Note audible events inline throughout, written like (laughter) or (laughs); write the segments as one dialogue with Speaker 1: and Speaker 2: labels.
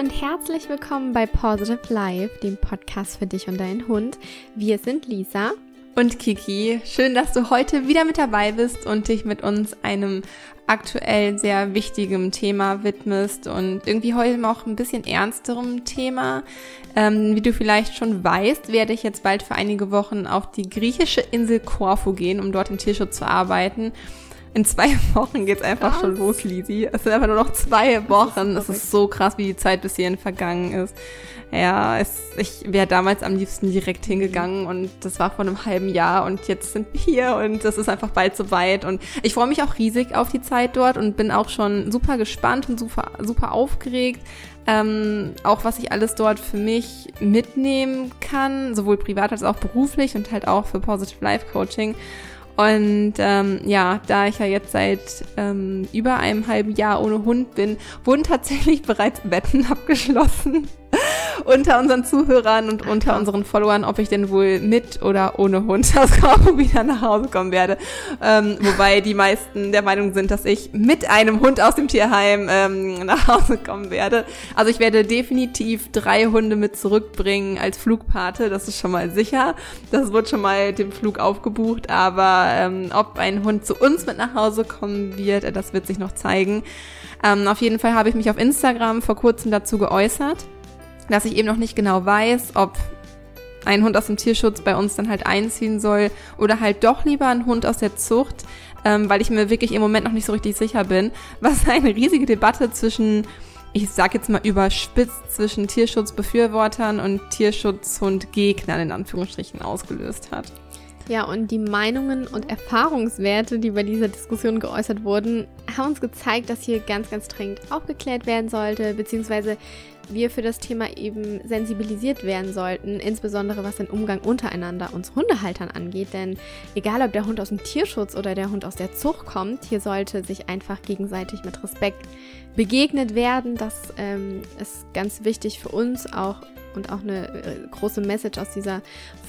Speaker 1: und herzlich willkommen bei Positive Life, dem Podcast für dich und deinen Hund. Wir sind Lisa
Speaker 2: und Kiki. Schön, dass du heute wieder mit dabei bist und dich mit uns einem aktuell sehr wichtigen Thema widmest und irgendwie heute auch ein bisschen ernsterem Thema. Ähm, wie du vielleicht schon weißt, werde ich jetzt bald für einige Wochen auf die griechische Insel Korfu gehen, um dort im Tierschutz zu arbeiten. In zwei (laughs) Wochen geht's einfach krass. schon los, Lisi. Es sind einfach nur noch zwei Wochen. Es ist so krass, wie die Zeit bis hierhin vergangen ist. Ja, es, ich wäre damals am liebsten direkt hingegangen und das war vor einem halben Jahr und jetzt sind wir hier und das ist einfach bald so weit und ich freue mich auch riesig auf die Zeit dort und bin auch schon super gespannt und super, super aufgeregt. Ähm, auch was ich alles dort für mich mitnehmen kann, sowohl privat als auch beruflich und halt auch für Positive Life Coaching. Und ähm, ja, da ich ja jetzt seit ähm, über einem halben Jahr ohne Hund bin, wurden tatsächlich bereits Wetten (laughs) abgeschlossen unter unseren Zuhörern und unter unseren Followern, ob ich denn wohl mit oder ohne Hund (laughs) aus Korfu wieder nach Hause kommen werde. Ähm, wobei die meisten der Meinung sind, dass ich mit einem Hund aus dem Tierheim ähm, nach Hause kommen werde. Also ich werde definitiv drei Hunde mit zurückbringen als Flugpate, das ist schon mal sicher. Das wird schon mal dem Flug aufgebucht, aber ähm, ob ein Hund zu uns mit nach Hause kommen wird, das wird sich noch zeigen. Ähm, auf jeden Fall habe ich mich auf Instagram vor kurzem dazu geäußert dass ich eben noch nicht genau weiß, ob ein Hund aus dem Tierschutz bei uns dann halt einziehen soll oder halt doch lieber ein Hund aus der Zucht, ähm, weil ich mir wirklich im Moment noch nicht so richtig sicher bin, was eine riesige Debatte zwischen, ich sag jetzt mal überspitzt, zwischen Tierschutzbefürwortern und Tierschutzhundgegnern in Anführungsstrichen ausgelöst hat.
Speaker 1: Ja, und die Meinungen und Erfahrungswerte, die bei dieser Diskussion geäußert wurden, haben uns gezeigt, dass hier ganz, ganz dringend aufgeklärt werden sollte, beziehungsweise wir für das Thema eben sensibilisiert werden sollten, insbesondere was den Umgang untereinander uns Hundehaltern angeht. Denn egal ob der Hund aus dem Tierschutz oder der Hund aus der Zucht kommt, hier sollte sich einfach gegenseitig mit Respekt begegnet werden. Das ähm, ist ganz wichtig für uns auch und auch eine äh, große Message aus dieser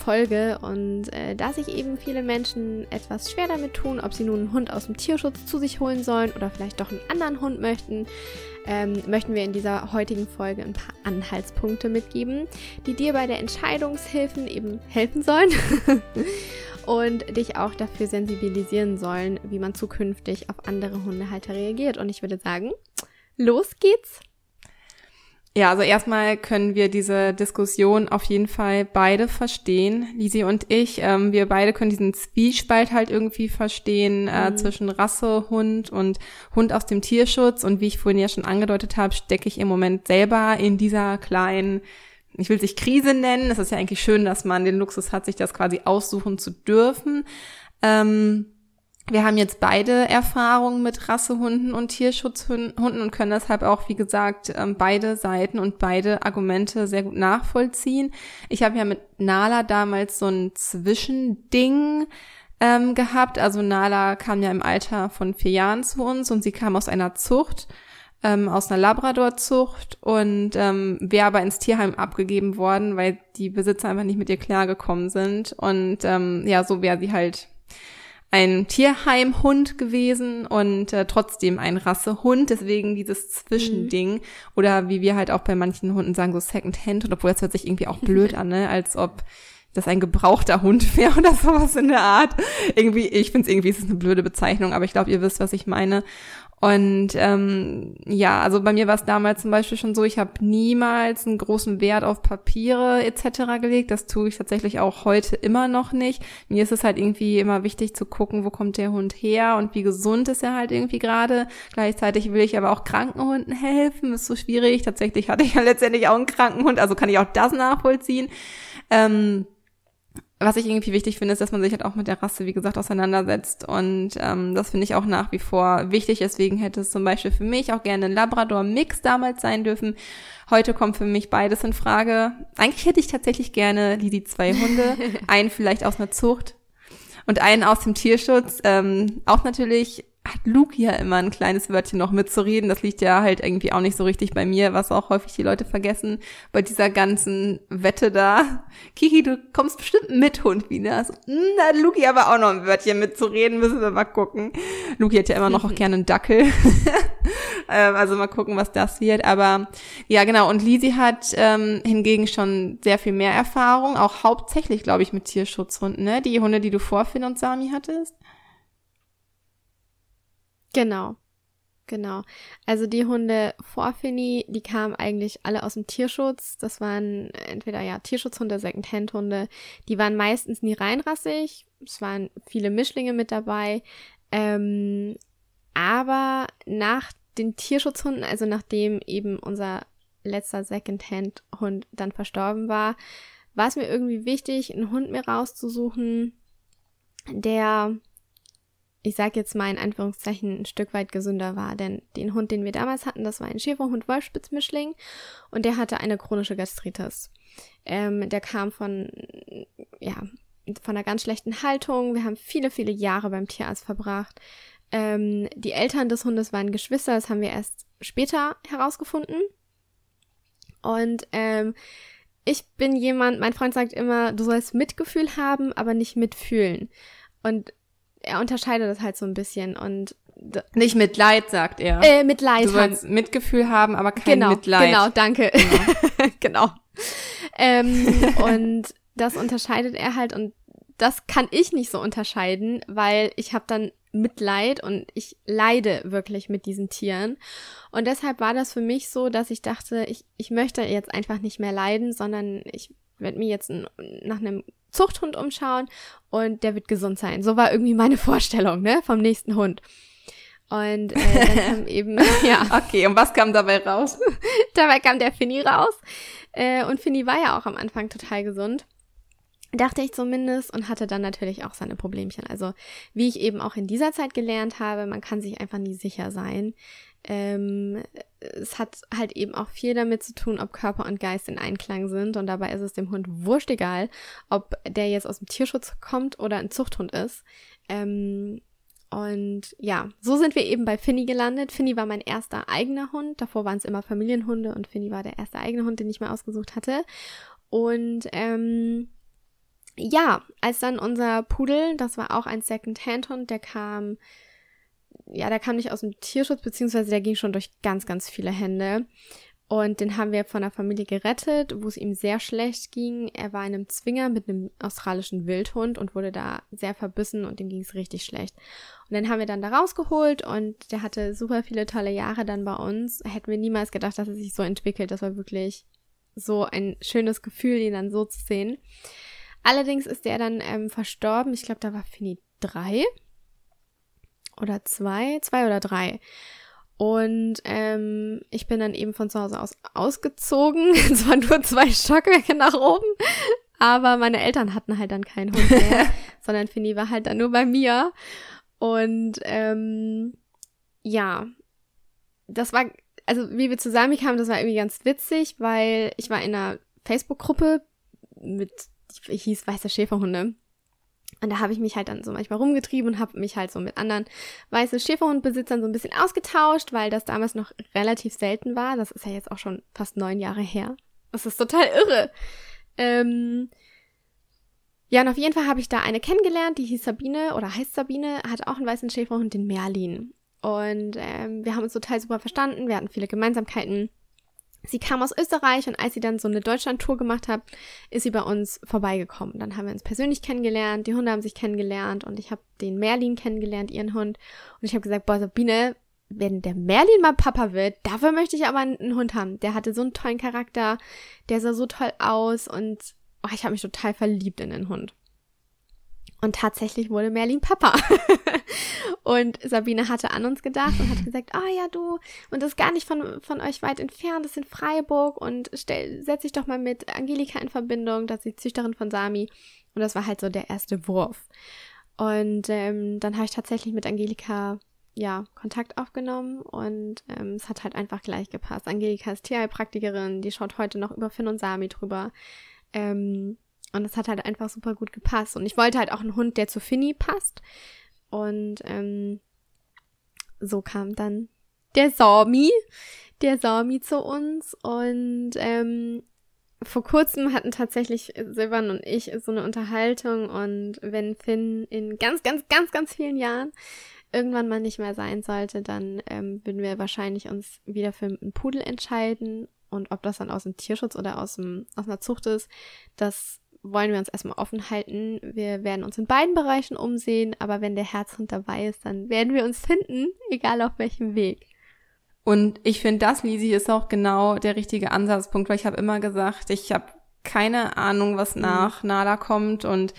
Speaker 1: Folge. Und äh, da sich eben viele Menschen etwas schwer damit tun, ob sie nun einen Hund aus dem Tierschutz zu sich holen sollen oder vielleicht doch einen anderen Hund möchten, ähm, möchten wir in dieser heutigen Folge ein paar Anhaltspunkte mitgeben, die dir bei der Entscheidungshilfen eben helfen sollen. (laughs) und dich auch dafür sensibilisieren sollen, wie man zukünftig auf andere Hundehalter reagiert. Und ich würde sagen, los geht's!
Speaker 2: Ja, also erstmal können wir diese Diskussion auf jeden Fall beide verstehen, Lisi und ich. Ähm, wir beide können diesen Zwiespalt halt irgendwie verstehen äh, mhm. zwischen Rasse, Hund und Hund aus dem Tierschutz. Und wie ich vorhin ja schon angedeutet habe, stecke ich im Moment selber in dieser kleinen, ich will sich Krise nennen. Es ist ja eigentlich schön, dass man den Luxus hat, sich das quasi aussuchen zu dürfen. Ähm, wir haben jetzt beide Erfahrungen mit Rassehunden und Tierschutzhunden und können deshalb auch, wie gesagt, ähm, beide Seiten und beide Argumente sehr gut nachvollziehen. Ich habe ja mit Nala damals so ein Zwischending ähm, gehabt. Also Nala kam ja im Alter von vier Jahren zu uns und sie kam aus einer Zucht, ähm, aus einer Labrador-Zucht und ähm, wäre aber ins Tierheim abgegeben worden, weil die Besitzer einfach nicht mit ihr klargekommen sind. Und ähm, ja, so wäre sie halt ein Tierheimhund gewesen und äh, trotzdem ein Rassehund, deswegen dieses Zwischending. Mhm. Oder wie wir halt auch bei manchen Hunden sagen, so Second-Hand, obwohl das hört sich irgendwie auch blöd (laughs) an, ne? Als ob das ein gebrauchter Hund (laughs) wäre oder sowas in der Art. Irgendwie, ich finde es irgendwie, ist es eine blöde Bezeichnung, aber ich glaube, ihr wisst, was ich meine. Und ähm, ja, also bei mir war es damals zum Beispiel schon so, ich habe niemals einen großen Wert auf Papiere etc. gelegt. Das tue ich tatsächlich auch heute immer noch nicht. Mir ist es halt irgendwie immer wichtig zu gucken, wo kommt der Hund her und wie gesund ist er halt irgendwie gerade. Gleichzeitig will ich aber auch Krankenhunden helfen. Ist so schwierig. Tatsächlich hatte ich ja letztendlich auch einen Krankenhund, also kann ich auch das nachvollziehen. Ähm, was ich irgendwie wichtig finde, ist, dass man sich halt auch mit der Rasse, wie gesagt, auseinandersetzt. Und ähm, das finde ich auch nach wie vor wichtig. Deswegen hätte es zum Beispiel für mich auch gerne ein Labrador-Mix damals sein dürfen. Heute kommt für mich beides in Frage. Eigentlich hätte ich tatsächlich gerne die zwei Hunde. (laughs) einen vielleicht aus einer Zucht und einen aus dem Tierschutz. Ähm, auch natürlich hat Luke ja immer ein kleines Wörtchen noch mitzureden. Das liegt ja halt irgendwie auch nicht so richtig bei mir, was auch häufig die Leute vergessen bei dieser ganzen Wette da. (laughs) Kiki, du kommst bestimmt mit Hund wieder. Also, hm, da hat Luki aber auch noch ein Wörtchen mitzureden, müssen wir mal gucken. Luki hat ja immer noch (laughs) auch gerne einen Dackel. (laughs) ähm, also mal gucken, was das wird. Aber ja, genau. Und Lisi hat ähm, hingegen schon sehr viel mehr Erfahrung, auch hauptsächlich, glaube ich, mit Tierschutzhunden, ne? Die Hunde, die du vor Finn und Sami hattest.
Speaker 1: Genau. Genau. Also die Hunde vor Finny, die kamen eigentlich alle aus dem Tierschutz. Das waren entweder ja Tierschutzhunde, Secondhand-Hunde. Die waren meistens nie reinrassig. Es waren viele Mischlinge mit dabei. Ähm, aber nach den Tierschutzhunden, also nachdem eben unser letzter Secondhand-Hund dann verstorben war, war es mir irgendwie wichtig, einen Hund mir rauszusuchen, der ich sage jetzt mal in Anführungszeichen, ein Stück weit gesünder war. Denn den Hund, den wir damals hatten, das war ein Schäferhund Wolfspitzmischling und der hatte eine chronische Gastritis. Ähm, der kam von, ja, von einer ganz schlechten Haltung. Wir haben viele, viele Jahre beim Tierarzt verbracht. Ähm, die Eltern des Hundes waren Geschwister, das haben wir erst später herausgefunden. Und ähm, ich bin jemand, mein Freund sagt immer, du sollst Mitgefühl haben, aber nicht mitfühlen. Und er unterscheidet das halt so ein bisschen und
Speaker 2: nicht Mitleid, sagt er.
Speaker 1: Äh, Mitleid.
Speaker 2: Du sollst Mitgefühl haben, aber kein genau, Mitleid.
Speaker 1: Genau, danke. Genau. (laughs) genau. Ähm, (laughs) und das unterscheidet er halt und das kann ich nicht so unterscheiden, weil ich habe dann Mitleid und ich leide wirklich mit diesen Tieren. Und deshalb war das für mich so, dass ich dachte, ich, ich möchte jetzt einfach nicht mehr leiden, sondern ich werde mir jetzt nach einem Zuchthund umschauen und der wird gesund sein. So war irgendwie meine (laughs) Vorstellung, ne, vom nächsten Hund. Und äh, dann (laughs) kam eben, (laughs) ja.
Speaker 2: Okay, und was kam dabei raus?
Speaker 1: dabei kam der Finny raus. Äh, und Finny war ja auch am Anfang total gesund. Dachte ich zumindest und hatte dann natürlich auch seine Problemchen. Also, wie ich eben auch in dieser Zeit gelernt habe, man kann sich einfach nie sicher sein. Ähm, es hat halt eben auch viel damit zu tun, ob Körper und Geist in Einklang sind. Und dabei ist es dem Hund wurscht egal, ob der jetzt aus dem Tierschutz kommt oder ein Zuchthund ist. Ähm, und ja, so sind wir eben bei Finny gelandet. Finny war mein erster eigener Hund. Davor waren es immer Familienhunde und Finny war der erste eigene Hund, den ich mir ausgesucht hatte. Und ähm, ja, als dann unser Pudel, das war auch ein Second-Hand-Hund, der kam ja, der kam nicht aus dem Tierschutz, beziehungsweise der ging schon durch ganz, ganz viele Hände. Und den haben wir von der Familie gerettet, wo es ihm sehr schlecht ging. Er war in einem Zwinger mit einem australischen Wildhund und wurde da sehr verbissen und dem ging es richtig schlecht. Und dann haben wir dann da rausgeholt und der hatte super viele tolle Jahre dann bei uns. Hätten wir niemals gedacht, dass er sich so entwickelt. Das war wirklich so ein schönes Gefühl, ihn dann so zu sehen. Allerdings ist der dann ähm, verstorben. Ich glaube, da war Fini drei oder zwei, zwei oder drei. Und ähm, ich bin dann eben von zu Hause aus ausgezogen. (laughs) Es waren nur zwei Stockwerke nach oben. Aber meine Eltern hatten halt dann keinen Hund mehr, (laughs) sondern Finny war halt dann nur bei mir. Und ähm, ja, das war, also wie wir zusammenkamen, das war irgendwie ganz witzig, weil ich war in einer Facebook-Gruppe mit, hieß Weiße Schäferhunde. Und da habe ich mich halt dann so manchmal rumgetrieben und habe mich halt so mit anderen weißen Schäferhundbesitzern so ein bisschen ausgetauscht, weil das damals noch relativ selten war. Das ist ja jetzt auch schon fast neun Jahre her. Das ist total irre. Ähm ja, und auf jeden Fall habe ich da eine kennengelernt, die hieß Sabine oder heißt Sabine, hatte auch einen weißen Schäferhund, den Merlin. Und ähm, wir haben uns total super verstanden, wir hatten viele Gemeinsamkeiten. Sie kam aus Österreich und als sie dann so eine Deutschland-Tour gemacht hat, ist sie bei uns vorbeigekommen. Dann haben wir uns persönlich kennengelernt, die Hunde haben sich kennengelernt und ich habe den Merlin kennengelernt, ihren Hund. Und ich habe gesagt, boah, Sabine, wenn der Merlin mal Papa wird, dafür möchte ich aber einen Hund haben. Der hatte so einen tollen Charakter, der sah so toll aus und oh, ich habe mich total verliebt in den Hund. Und tatsächlich wurde Merlin Papa. (laughs) und Sabine hatte an uns gedacht und hat (laughs) gesagt, ah oh, ja, du, und das ist gar nicht von, von euch weit entfernt, das ist in Freiburg und stell, setz dich doch mal mit Angelika in Verbindung, das ist die Züchterin von Sami. Und das war halt so der erste Wurf. Und ähm, dann habe ich tatsächlich mit Angelika ja, Kontakt aufgenommen und ähm, es hat halt einfach gleich gepasst. Angelika ist Tierheilpraktikerin, die schaut heute noch über Finn und Sami drüber. Ähm, und es hat halt einfach super gut gepasst. Und ich wollte halt auch einen Hund, der zu Finny passt. Und ähm, so kam dann der Sami, der Sami zu uns. Und ähm, vor kurzem hatten tatsächlich Silvan und ich so eine Unterhaltung. Und wenn Finn in ganz, ganz, ganz, ganz vielen Jahren irgendwann mal nicht mehr sein sollte, dann ähm, würden wir wahrscheinlich uns wieder für einen Pudel entscheiden. Und ob das dann aus dem Tierschutz oder aus, dem, aus einer Zucht ist, das wollen wir uns erstmal offen halten. Wir werden uns in beiden Bereichen umsehen, aber wenn der Herzhund dabei ist, dann werden wir uns finden, egal auf welchem Weg.
Speaker 2: Und ich finde, das, Lisi, ist auch genau der richtige Ansatzpunkt, weil ich habe immer gesagt, ich habe keine Ahnung, was mhm. nach Nala kommt und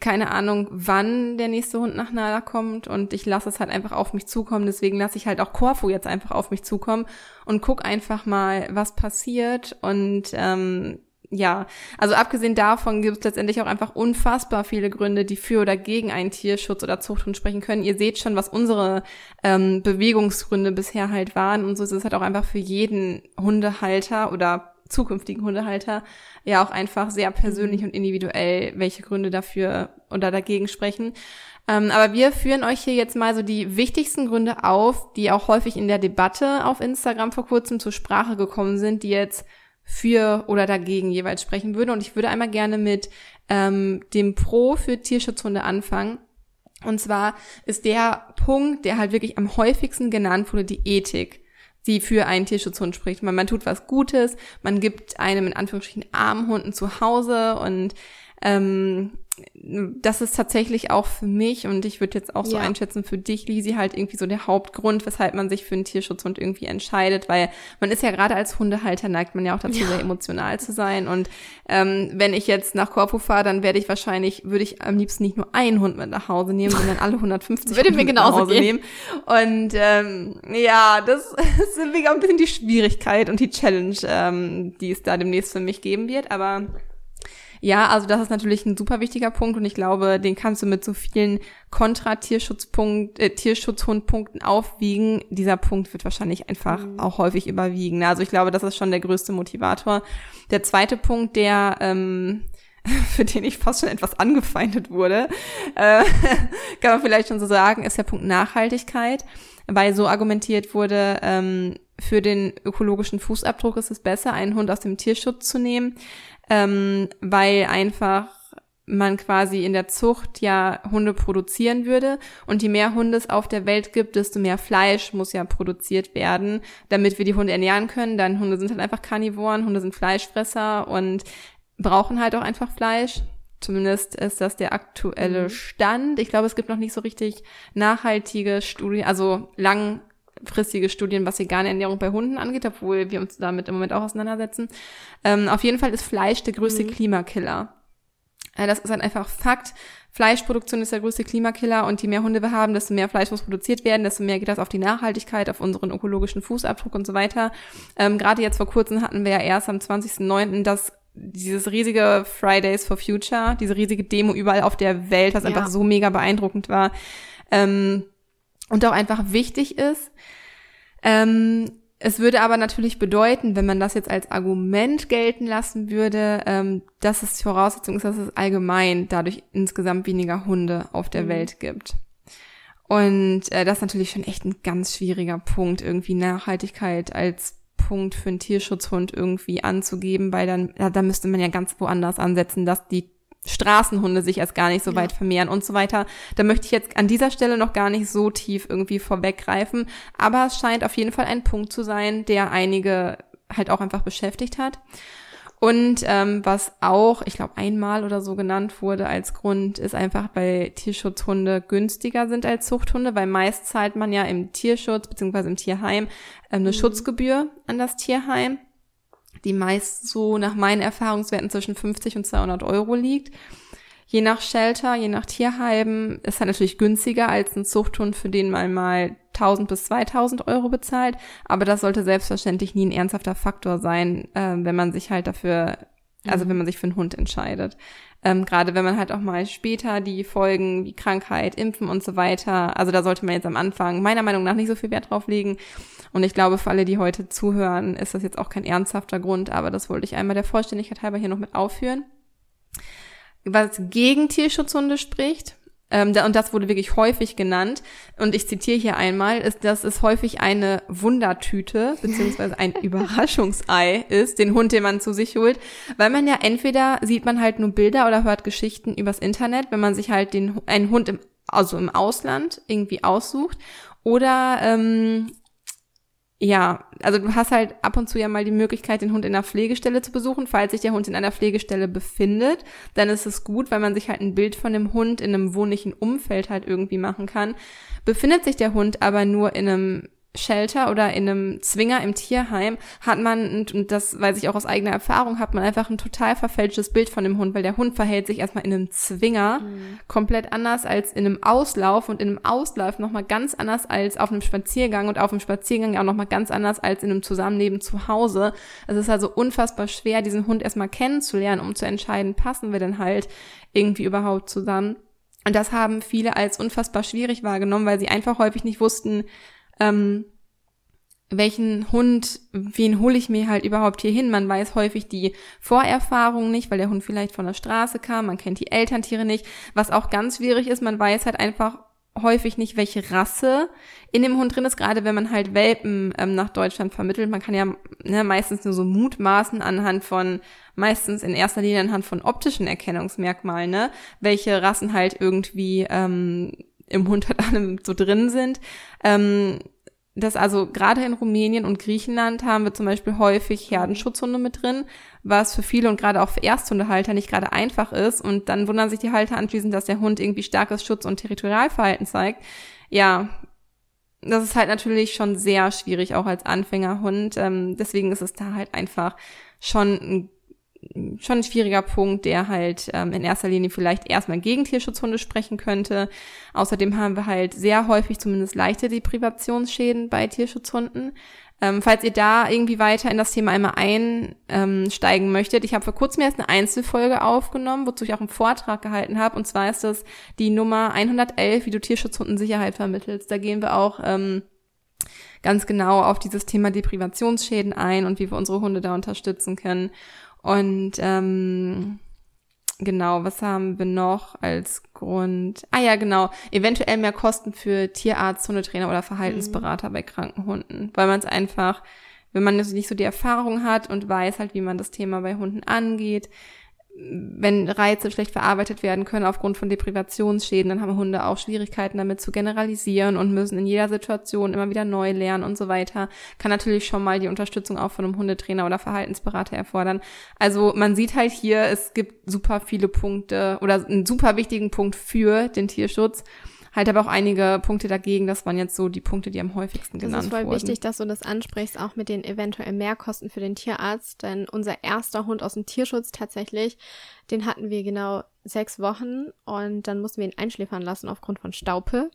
Speaker 2: keine Ahnung, wann der nächste Hund nach Nala kommt und ich lasse es halt einfach auf mich zukommen. Deswegen lasse ich halt auch Corfu jetzt einfach auf mich zukommen und guck einfach mal, was passiert und ähm, ja, also abgesehen davon gibt es letztendlich auch einfach unfassbar viele Gründe, die für oder gegen einen Tierschutz oder Zuchthund sprechen können. Ihr seht schon, was unsere ähm, Bewegungsgründe bisher halt waren und so ist es halt auch einfach für jeden Hundehalter oder zukünftigen Hundehalter ja auch einfach sehr persönlich mhm. und individuell, welche Gründe dafür oder dagegen sprechen. Ähm, aber wir führen euch hier jetzt mal so die wichtigsten Gründe auf, die auch häufig in der Debatte auf Instagram vor kurzem zur Sprache gekommen sind, die jetzt für oder dagegen jeweils sprechen würde. Und ich würde einmal gerne mit ähm, dem Pro für Tierschutzhunde anfangen. Und zwar ist der Punkt, der halt wirklich am häufigsten genannt wurde, die Ethik, die für einen Tierschutzhund spricht. Man, man tut was Gutes, man gibt einem in Anführungsstrichen armen Hunden zu Hause und ähm, das ist tatsächlich auch für mich und ich würde jetzt auch so ja. einschätzen für dich, Lisi, halt irgendwie so der Hauptgrund, weshalb man sich für einen Tierschutzhund irgendwie entscheidet, weil man ist ja gerade als Hundehalter neigt man ja auch dazu, ja. sehr emotional zu sein und ähm, wenn ich jetzt nach Korfu fahre, dann werde ich wahrscheinlich, würde ich am liebsten nicht nur einen Hund mit nach Hause nehmen, sondern alle 150
Speaker 1: würde mir genauso gehen. nehmen
Speaker 2: und ähm, ja, das, (laughs) ist auch ein bisschen die Schwierigkeit und die Challenge, ähm, die es da demnächst für mich geben wird, aber ja, also das ist natürlich ein super wichtiger Punkt und ich glaube, den kannst du mit so vielen Kontra-Tierschutzpunkt, äh, Tierschutzhundpunkten aufwiegen. Dieser Punkt wird wahrscheinlich einfach mhm. auch häufig überwiegen. Also ich glaube, das ist schon der größte Motivator. Der zweite Punkt, der ähm, (laughs) für den ich fast schon etwas angefeindet wurde, äh, (laughs) kann man vielleicht schon so sagen, ist der Punkt Nachhaltigkeit, weil so argumentiert wurde, ähm, für den ökologischen Fußabdruck ist es besser, einen Hund aus dem Tierschutz zu nehmen, ähm, weil einfach man quasi in der Zucht ja Hunde produzieren würde. Und je mehr Hunde es auf der Welt gibt, desto mehr Fleisch muss ja produziert werden, damit wir die Hunde ernähren können. Dann Hunde sind halt einfach Karnivoren, Hunde sind Fleischfresser und brauchen halt auch einfach Fleisch. Zumindest ist das der aktuelle mhm. Stand. Ich glaube, es gibt noch nicht so richtig nachhaltige Studien, also lang langfristige Studien, was vegane Ernährung bei Hunden angeht, obwohl wir uns damit im Moment auch auseinandersetzen. Ähm, auf jeden Fall ist Fleisch der größte mhm. Klimakiller. Äh, das ist ein einfach Fakt. Fleischproduktion ist der größte Klimakiller und je mehr Hunde wir haben, desto mehr Fleisch muss produziert werden, desto mehr geht das auf die Nachhaltigkeit, auf unseren ökologischen Fußabdruck und so weiter. Ähm, Gerade jetzt vor kurzem hatten wir ja erst am 20.09. das dieses riesige Fridays for Future, diese riesige Demo überall auf der Welt, was ja. einfach so mega beeindruckend war. Ähm, und auch einfach wichtig ist. Ähm, es würde aber natürlich bedeuten, wenn man das jetzt als Argument gelten lassen würde, ähm, dass es Voraussetzung ist, dass es allgemein dadurch insgesamt weniger Hunde auf der mhm. Welt gibt. Und äh, das ist natürlich schon echt ein ganz schwieriger Punkt, irgendwie Nachhaltigkeit als Punkt für einen Tierschutzhund irgendwie anzugeben, weil dann, ja, da müsste man ja ganz woanders ansetzen, dass die Straßenhunde sich erst gar nicht so ja. weit vermehren und so weiter. Da möchte ich jetzt an dieser Stelle noch gar nicht so tief irgendwie vorweggreifen, aber es scheint auf jeden Fall ein Punkt zu sein, der einige halt auch einfach beschäftigt hat. Und ähm, was auch, ich glaube, einmal oder so genannt wurde als Grund, ist einfach, weil Tierschutzhunde günstiger sind als Zuchthunde, weil meist zahlt man ja im Tierschutz bzw. im Tierheim ähm, eine mhm. Schutzgebühr an das Tierheim die meist so nach meinen Erfahrungswerten zwischen 50 und 200 Euro liegt. Je nach Shelter, je nach Tierheim ist halt natürlich günstiger als ein Zuchthund, für den man mal 1000 bis 2000 Euro bezahlt. Aber das sollte selbstverständlich nie ein ernsthafter Faktor sein, äh, wenn man sich halt dafür, also mhm. wenn man sich für einen Hund entscheidet. Ähm, Gerade wenn man halt auch mal später die Folgen wie Krankheit, Impfen und so weiter, also da sollte man jetzt am Anfang meiner Meinung nach nicht so viel Wert drauf legen. Und ich glaube, für alle, die heute zuhören, ist das jetzt auch kein ernsthafter Grund, aber das wollte ich einmal der Vollständigkeit halber hier noch mit aufführen. Was gegen Tierschutzhunde spricht, ähm, und das wurde wirklich häufig genannt, und ich zitiere hier einmal, ist, dass es häufig eine Wundertüte beziehungsweise ein (laughs) Überraschungsei ist, den Hund, den man zu sich holt, weil man ja entweder sieht man halt nur Bilder oder hört Geschichten übers Internet, wenn man sich halt den einen Hund im also im Ausland irgendwie aussucht oder ähm, ja, also du hast halt ab und zu ja mal die Möglichkeit, den Hund in der Pflegestelle zu besuchen. Falls sich der Hund in einer Pflegestelle befindet, dann ist es gut, weil man sich halt ein Bild von dem Hund in einem wohnlichen Umfeld halt irgendwie machen kann. Befindet sich der Hund aber nur in einem Shelter oder in einem Zwinger im Tierheim hat man, und das weiß ich auch aus eigener Erfahrung, hat man einfach ein total verfälschtes Bild von dem Hund, weil der Hund verhält sich erstmal in einem Zwinger mhm. komplett anders als in einem Auslauf und in einem Auslauf nochmal ganz anders als auf einem Spaziergang und auf einem Spaziergang auch nochmal ganz anders als in einem Zusammenleben zu Hause. Es ist also unfassbar schwer, diesen Hund erstmal kennenzulernen, um zu entscheiden, passen wir denn halt irgendwie überhaupt zusammen. Und das haben viele als unfassbar schwierig wahrgenommen, weil sie einfach häufig nicht wussten, ähm, welchen Hund, wen hole ich mir halt überhaupt hier hin? Man weiß häufig die Vorerfahrung nicht, weil der Hund vielleicht von der Straße kam, man kennt die Elterntiere nicht, was auch ganz schwierig ist, man weiß halt einfach häufig nicht, welche Rasse in dem Hund drin ist, gerade wenn man halt Welpen ähm, nach Deutschland vermittelt. Man kann ja ne, meistens nur so mutmaßen anhand von, meistens in erster Linie anhand von optischen Erkennungsmerkmalen, ne, welche Rassen halt irgendwie ähm, im Hund halt alle so drin sind. Ähm, das also gerade in Rumänien und Griechenland haben wir zum Beispiel häufig Herdenschutzhunde mit drin, was für viele und gerade auch für Ersthundehalter nicht gerade einfach ist. Und dann wundern sich die Halter anschließend, dass der Hund irgendwie starkes Schutz- und Territorialverhalten zeigt. Ja, das ist halt natürlich schon sehr schwierig, auch als Anfängerhund. Ähm, deswegen ist es da halt einfach schon ein schon ein schwieriger Punkt, der halt ähm, in erster Linie vielleicht erstmal gegen Tierschutzhunde sprechen könnte. Außerdem haben wir halt sehr häufig zumindest leichte Deprivationsschäden bei Tierschutzhunden. Ähm, falls ihr da irgendwie weiter in das Thema einmal einsteigen möchtet, ich habe vor kurzem erst eine Einzelfolge aufgenommen, wozu ich auch einen Vortrag gehalten habe. Und zwar ist das die Nummer 111, wie du Tierschutzhunden Sicherheit vermittelst. Da gehen wir auch ähm, ganz genau auf dieses Thema Deprivationsschäden ein und wie wir unsere Hunde da unterstützen können. Und ähm, genau, was haben wir noch als Grund? Ah ja, genau, eventuell mehr Kosten für Tierarzt, Hundetrainer oder Verhaltensberater mhm. bei kranken Hunden, weil man es einfach, wenn man nicht so die Erfahrung hat und weiß halt, wie man das Thema bei Hunden angeht, wenn Reize schlecht verarbeitet werden können aufgrund von Deprivationsschäden, dann haben Hunde auch Schwierigkeiten damit zu generalisieren und müssen in jeder Situation immer wieder neu lernen und so weiter. Kann natürlich schon mal die Unterstützung auch von einem Hundetrainer oder Verhaltensberater erfordern. Also man sieht halt hier, es gibt super viele Punkte oder einen super wichtigen Punkt für den Tierschutz halt aber auch einige Punkte dagegen. Das waren jetzt so die Punkte, die am häufigsten genannt wurden. Das ist voll
Speaker 1: wurden. wichtig, dass du das ansprichst, auch mit den eventuell Mehrkosten für den Tierarzt. Denn unser erster Hund aus dem Tierschutz tatsächlich, den hatten wir genau sechs Wochen und dann mussten wir ihn einschläfern lassen aufgrund von Staupe.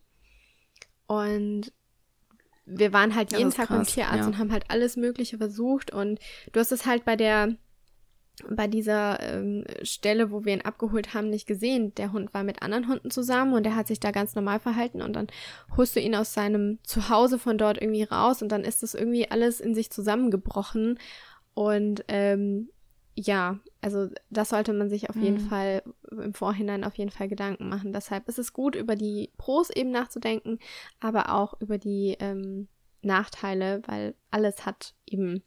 Speaker 1: Und wir waren halt jeden Tag krass, beim Tierarzt ja. und haben halt alles Mögliche versucht. Und du hast es halt bei der bei dieser ähm, Stelle, wo wir ihn abgeholt haben, nicht gesehen. Der Hund war mit anderen Hunden zusammen und er hat sich da ganz normal verhalten und dann holst du ihn aus seinem Zuhause von dort irgendwie raus und dann ist das irgendwie alles in sich zusammengebrochen und ähm, ja, also das sollte man sich auf mhm. jeden Fall im Vorhinein auf jeden Fall Gedanken machen. Deshalb ist es gut, über die Pros eben nachzudenken, aber auch über die ähm, Nachteile, weil alles hat eben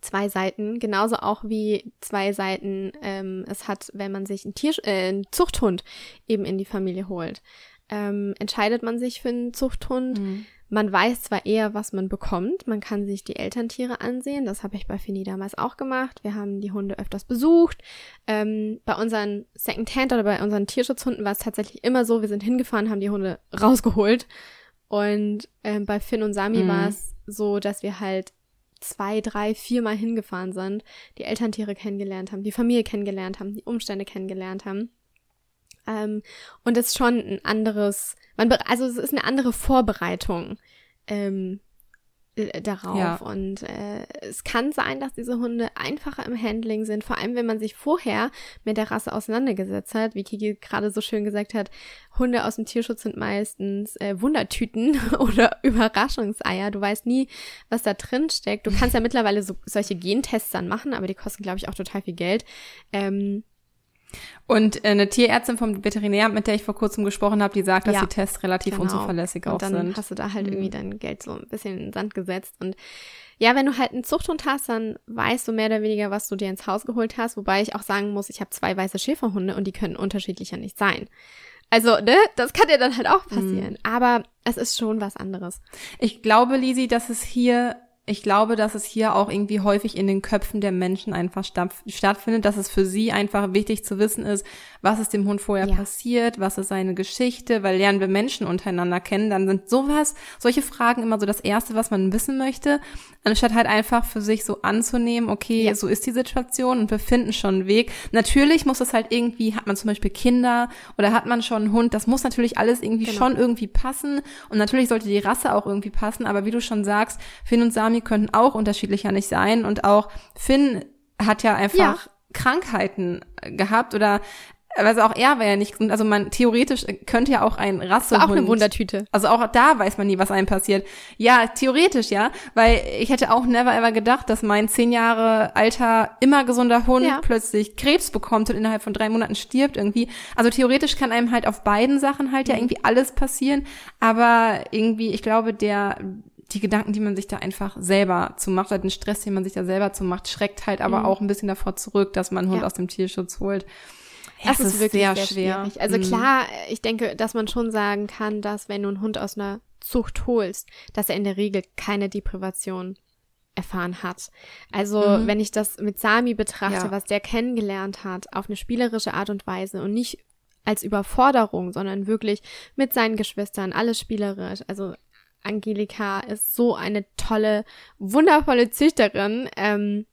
Speaker 1: zwei Seiten, genauso auch wie zwei Seiten ähm, es hat, wenn man sich einen, Tier, äh, einen Zuchthund eben in die Familie holt. Ähm, entscheidet man sich für einen Zuchthund, mhm. man weiß zwar eher, was man bekommt, man kann sich die Elterntiere ansehen, das habe ich bei Finny damals auch gemacht. Wir haben die Hunde öfters besucht. Ähm, bei unseren Second-Hand oder bei unseren Tierschutzhunden war es tatsächlich immer so, wir sind hingefahren, haben die Hunde rausgeholt. Und ähm, bei Finn und Sami mhm. war es so, dass wir halt zwei, drei, viermal hingefahren sind, die Elterntiere kennengelernt haben, die Familie kennengelernt haben, die Umstände kennengelernt haben. Ähm, und es ist schon ein anderes, man, also es ist eine andere Vorbereitung. Ähm, äh, darauf. Ja. Und äh, es kann sein, dass diese Hunde einfacher im Handling sind, vor allem wenn man sich vorher mit der Rasse auseinandergesetzt hat. Wie Kiki gerade so schön gesagt hat, Hunde aus dem Tierschutz sind meistens äh, Wundertüten (laughs) oder Überraschungseier. Du weißt nie, was da drin steckt. Du kannst ja mittlerweile so, solche Gentests dann machen, aber die kosten, glaube ich, auch total viel Geld. Ähm,
Speaker 2: und äh, eine Tierärztin vom Veterinär, mit der ich vor kurzem gesprochen habe, die sagt, dass ja, die Tests relativ genau. unzuverlässig
Speaker 1: und
Speaker 2: auch
Speaker 1: dann
Speaker 2: sind.
Speaker 1: hast du da halt mhm. irgendwie dein Geld so ein bisschen in den Sand gesetzt. Und ja, wenn du halt einen Zuchthund hast, dann weißt du mehr oder weniger, was du dir ins Haus geholt hast. Wobei ich auch sagen muss, ich habe zwei weiße Schäferhunde und die können unterschiedlicher nicht sein. Also, ne, das kann ja dann halt auch passieren. Mhm. Aber es ist schon was anderes.
Speaker 2: Ich glaube, Lisi, dass es hier ich glaube, dass es hier auch irgendwie häufig in den Köpfen der Menschen einfach stattfindet, dass es für sie einfach wichtig zu wissen ist, was ist dem Hund vorher ja. passiert, was ist seine Geschichte, weil lernen wir Menschen untereinander kennen, dann sind sowas, solche Fragen immer so das Erste, was man wissen möchte, anstatt halt einfach für sich so anzunehmen, okay, ja. so ist die Situation und wir finden schon einen Weg. Natürlich muss es halt irgendwie, hat man zum Beispiel Kinder oder hat man schon einen Hund, das muss natürlich alles irgendwie genau. schon irgendwie passen und natürlich sollte die Rasse auch irgendwie passen, aber wie du schon sagst, Finn und Sami könnten auch unterschiedlicher nicht sein und auch Finn hat ja einfach ja. Krankheiten gehabt oder also auch er war ja nicht gesund. Also man theoretisch könnte ja auch ein Rassehund.
Speaker 1: War auch eine Wundertüte.
Speaker 2: Also auch da weiß man nie, was einem passiert. Ja, theoretisch ja, weil ich hätte auch never ever gedacht, dass mein zehn Jahre alter immer gesunder Hund ja. plötzlich Krebs bekommt und innerhalb von drei Monaten stirbt irgendwie. Also theoretisch kann einem halt auf beiden Sachen halt mhm. ja irgendwie alles passieren. Aber irgendwie, ich glaube, der die Gedanken, die man sich da einfach selber zu macht, oder den Stress, den man sich da selber zu macht, schreckt halt aber mhm. auch ein bisschen davor zurück, dass man einen Hund ja. aus dem Tierschutz holt.
Speaker 1: Ja, das, ist wirklich sehr, sehr schwer. Schwierig. Also mhm. klar, ich denke, dass man schon sagen kann, dass wenn du einen Hund aus einer Zucht holst, dass er in der Regel keine Deprivation erfahren hat. Also mhm. wenn ich das mit Sami betrachte, ja. was der kennengelernt hat, auf eine spielerische Art und Weise und nicht als Überforderung, sondern wirklich mit seinen Geschwistern, alles spielerisch. Also Angelika ist so eine tolle, wundervolle Züchterin. Ähm,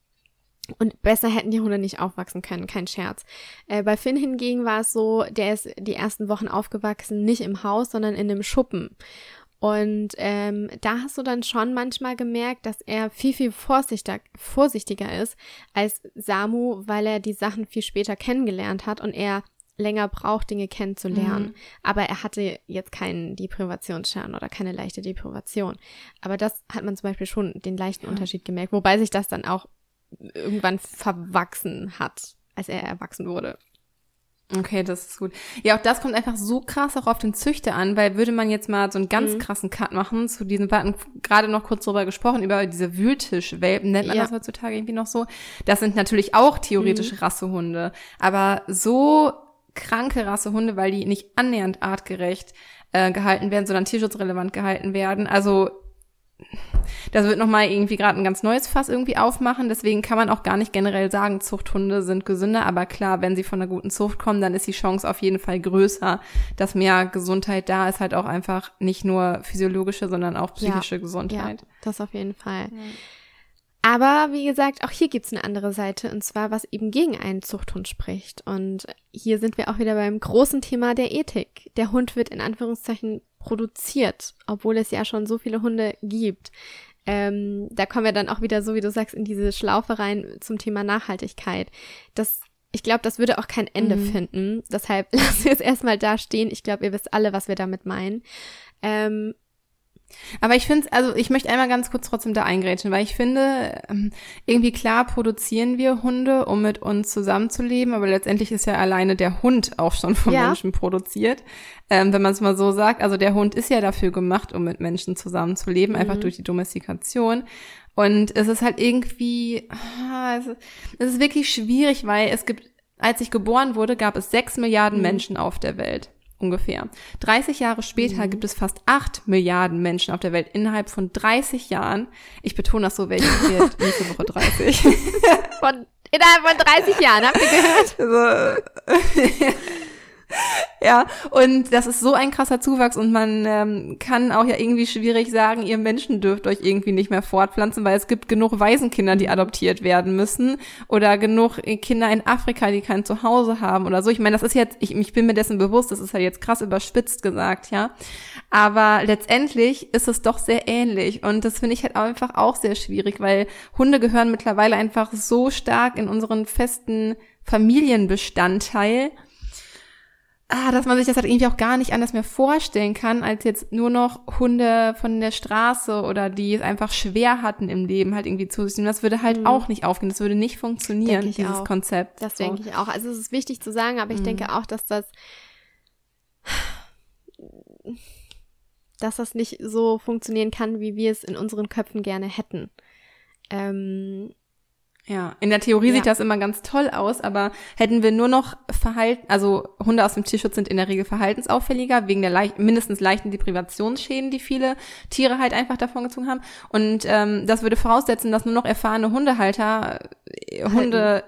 Speaker 1: und besser hätten die Hunde nicht aufwachsen können, kein Scherz. Äh, bei Finn hingegen war es so, der ist die ersten Wochen aufgewachsen, nicht im Haus, sondern in einem Schuppen. Und ähm, da hast du dann schon manchmal gemerkt, dass er viel, viel vorsichtiger, vorsichtiger ist als Samu, weil er die Sachen viel später kennengelernt hat und er länger braucht, Dinge kennenzulernen. Mhm. Aber er hatte jetzt keinen Deprivationsschaden oder keine leichte Deprivation. Aber das hat man zum Beispiel schon den leichten ja. Unterschied gemerkt, wobei sich das dann auch irgendwann verwachsen hat, als er erwachsen wurde.
Speaker 2: Okay, das ist gut. Ja, auch das kommt einfach so krass auch auf den Züchter an, weil würde man jetzt mal so einen ganz mhm. krassen Cut machen zu diesen, wir hatten gerade noch kurz drüber gesprochen, über diese Wühltischwelpen, nennt man ja. das heutzutage irgendwie noch so. Das sind natürlich auch theoretisch mhm. Rassehunde, aber so kranke Rassehunde, weil die nicht annähernd artgerecht äh, gehalten werden, sondern tierschutzrelevant gehalten werden. Also das wird nochmal irgendwie gerade ein ganz neues Fass irgendwie aufmachen. Deswegen kann man auch gar nicht generell sagen, Zuchthunde sind gesünder. Aber klar, wenn sie von einer guten Zucht kommen, dann ist die Chance auf jeden Fall größer, dass mehr Gesundheit da ist. Halt auch einfach nicht nur physiologische, sondern auch psychische
Speaker 1: ja,
Speaker 2: Gesundheit.
Speaker 1: Ja, das auf jeden Fall. Ja. Aber wie gesagt, auch hier gibt's eine andere Seite, und zwar was eben gegen einen Zuchthund spricht. Und hier sind wir auch wieder beim großen Thema der Ethik. Der Hund wird in Anführungszeichen produziert, obwohl es ja schon so viele Hunde gibt. Ähm, da kommen wir dann auch wieder, so wie du sagst, in diese Schlaufe rein zum Thema Nachhaltigkeit. Das, ich glaube, das würde auch kein Ende mhm. finden. Deshalb (laughs) lassen wir es erstmal da stehen. Ich glaube, ihr wisst alle, was wir damit meinen. Ähm,
Speaker 2: aber ich finde, also ich möchte einmal ganz kurz trotzdem da eingrätschen, weil ich finde, ähm, irgendwie klar produzieren wir Hunde, um mit uns zusammenzuleben, aber letztendlich ist ja alleine der Hund auch schon von ja. Menschen produziert, ähm, wenn man es mal so sagt. Also der Hund ist ja dafür gemacht, um mit Menschen zusammenzuleben, mhm. einfach durch die Domestikation. Und es ist halt irgendwie, ah, es ist wirklich schwierig, weil es gibt, als ich geboren wurde, gab es sechs Milliarden mhm. Menschen auf der Welt ungefähr. 30 Jahre später mhm. gibt es fast 8 Milliarden Menschen auf der Welt innerhalb von 30 Jahren. Ich betone das so, welche (laughs) wird nächste Woche 30.
Speaker 1: von, innerhalb von 30 Jahren, habt ihr gehört? (laughs)
Speaker 2: Also, ja, und das ist so ein krasser Zuwachs und man ähm, kann auch ja irgendwie schwierig sagen, ihr Menschen dürft euch irgendwie nicht mehr fortpflanzen, weil es gibt genug Waisenkinder, die adoptiert werden müssen oder genug Kinder in Afrika, die kein Zuhause haben oder so. Ich meine, das ist jetzt, ich, ich bin mir dessen bewusst, das ist halt jetzt krass überspitzt gesagt, ja. Aber letztendlich ist es doch sehr ähnlich und das finde ich halt einfach auch sehr schwierig, weil Hunde gehören mittlerweile einfach so stark in unseren festen Familienbestandteil ah, dass man sich das halt irgendwie auch gar nicht anders mehr vorstellen kann, als jetzt nur noch Hunde von der Straße oder die es einfach schwer hatten im Leben halt irgendwie zu sich. Das würde halt mhm. auch nicht aufgehen. Das würde nicht funktionieren, dieses
Speaker 1: auch.
Speaker 2: Konzept.
Speaker 1: Das so. denke ich auch. Also es ist wichtig zu sagen, aber ich mhm. denke auch, dass das dass das nicht so funktionieren kann, wie wir es in unseren Köpfen gerne hätten. Ähm,
Speaker 2: Ja, in der Theorie
Speaker 1: Ja.
Speaker 2: sieht das immer ganz toll aus, aber hätten wir nur noch Verhalten, also Hunde aus dem Tierschutz sind in der Regel verhaltensauffälliger, wegen der leicht, mindestens leichten Deprivationsschäden, die viele Tiere halt einfach davon gezogen haben. Und ähm, das würde voraussetzen, dass nur noch erfahrene Hundehalter äh, Hunde,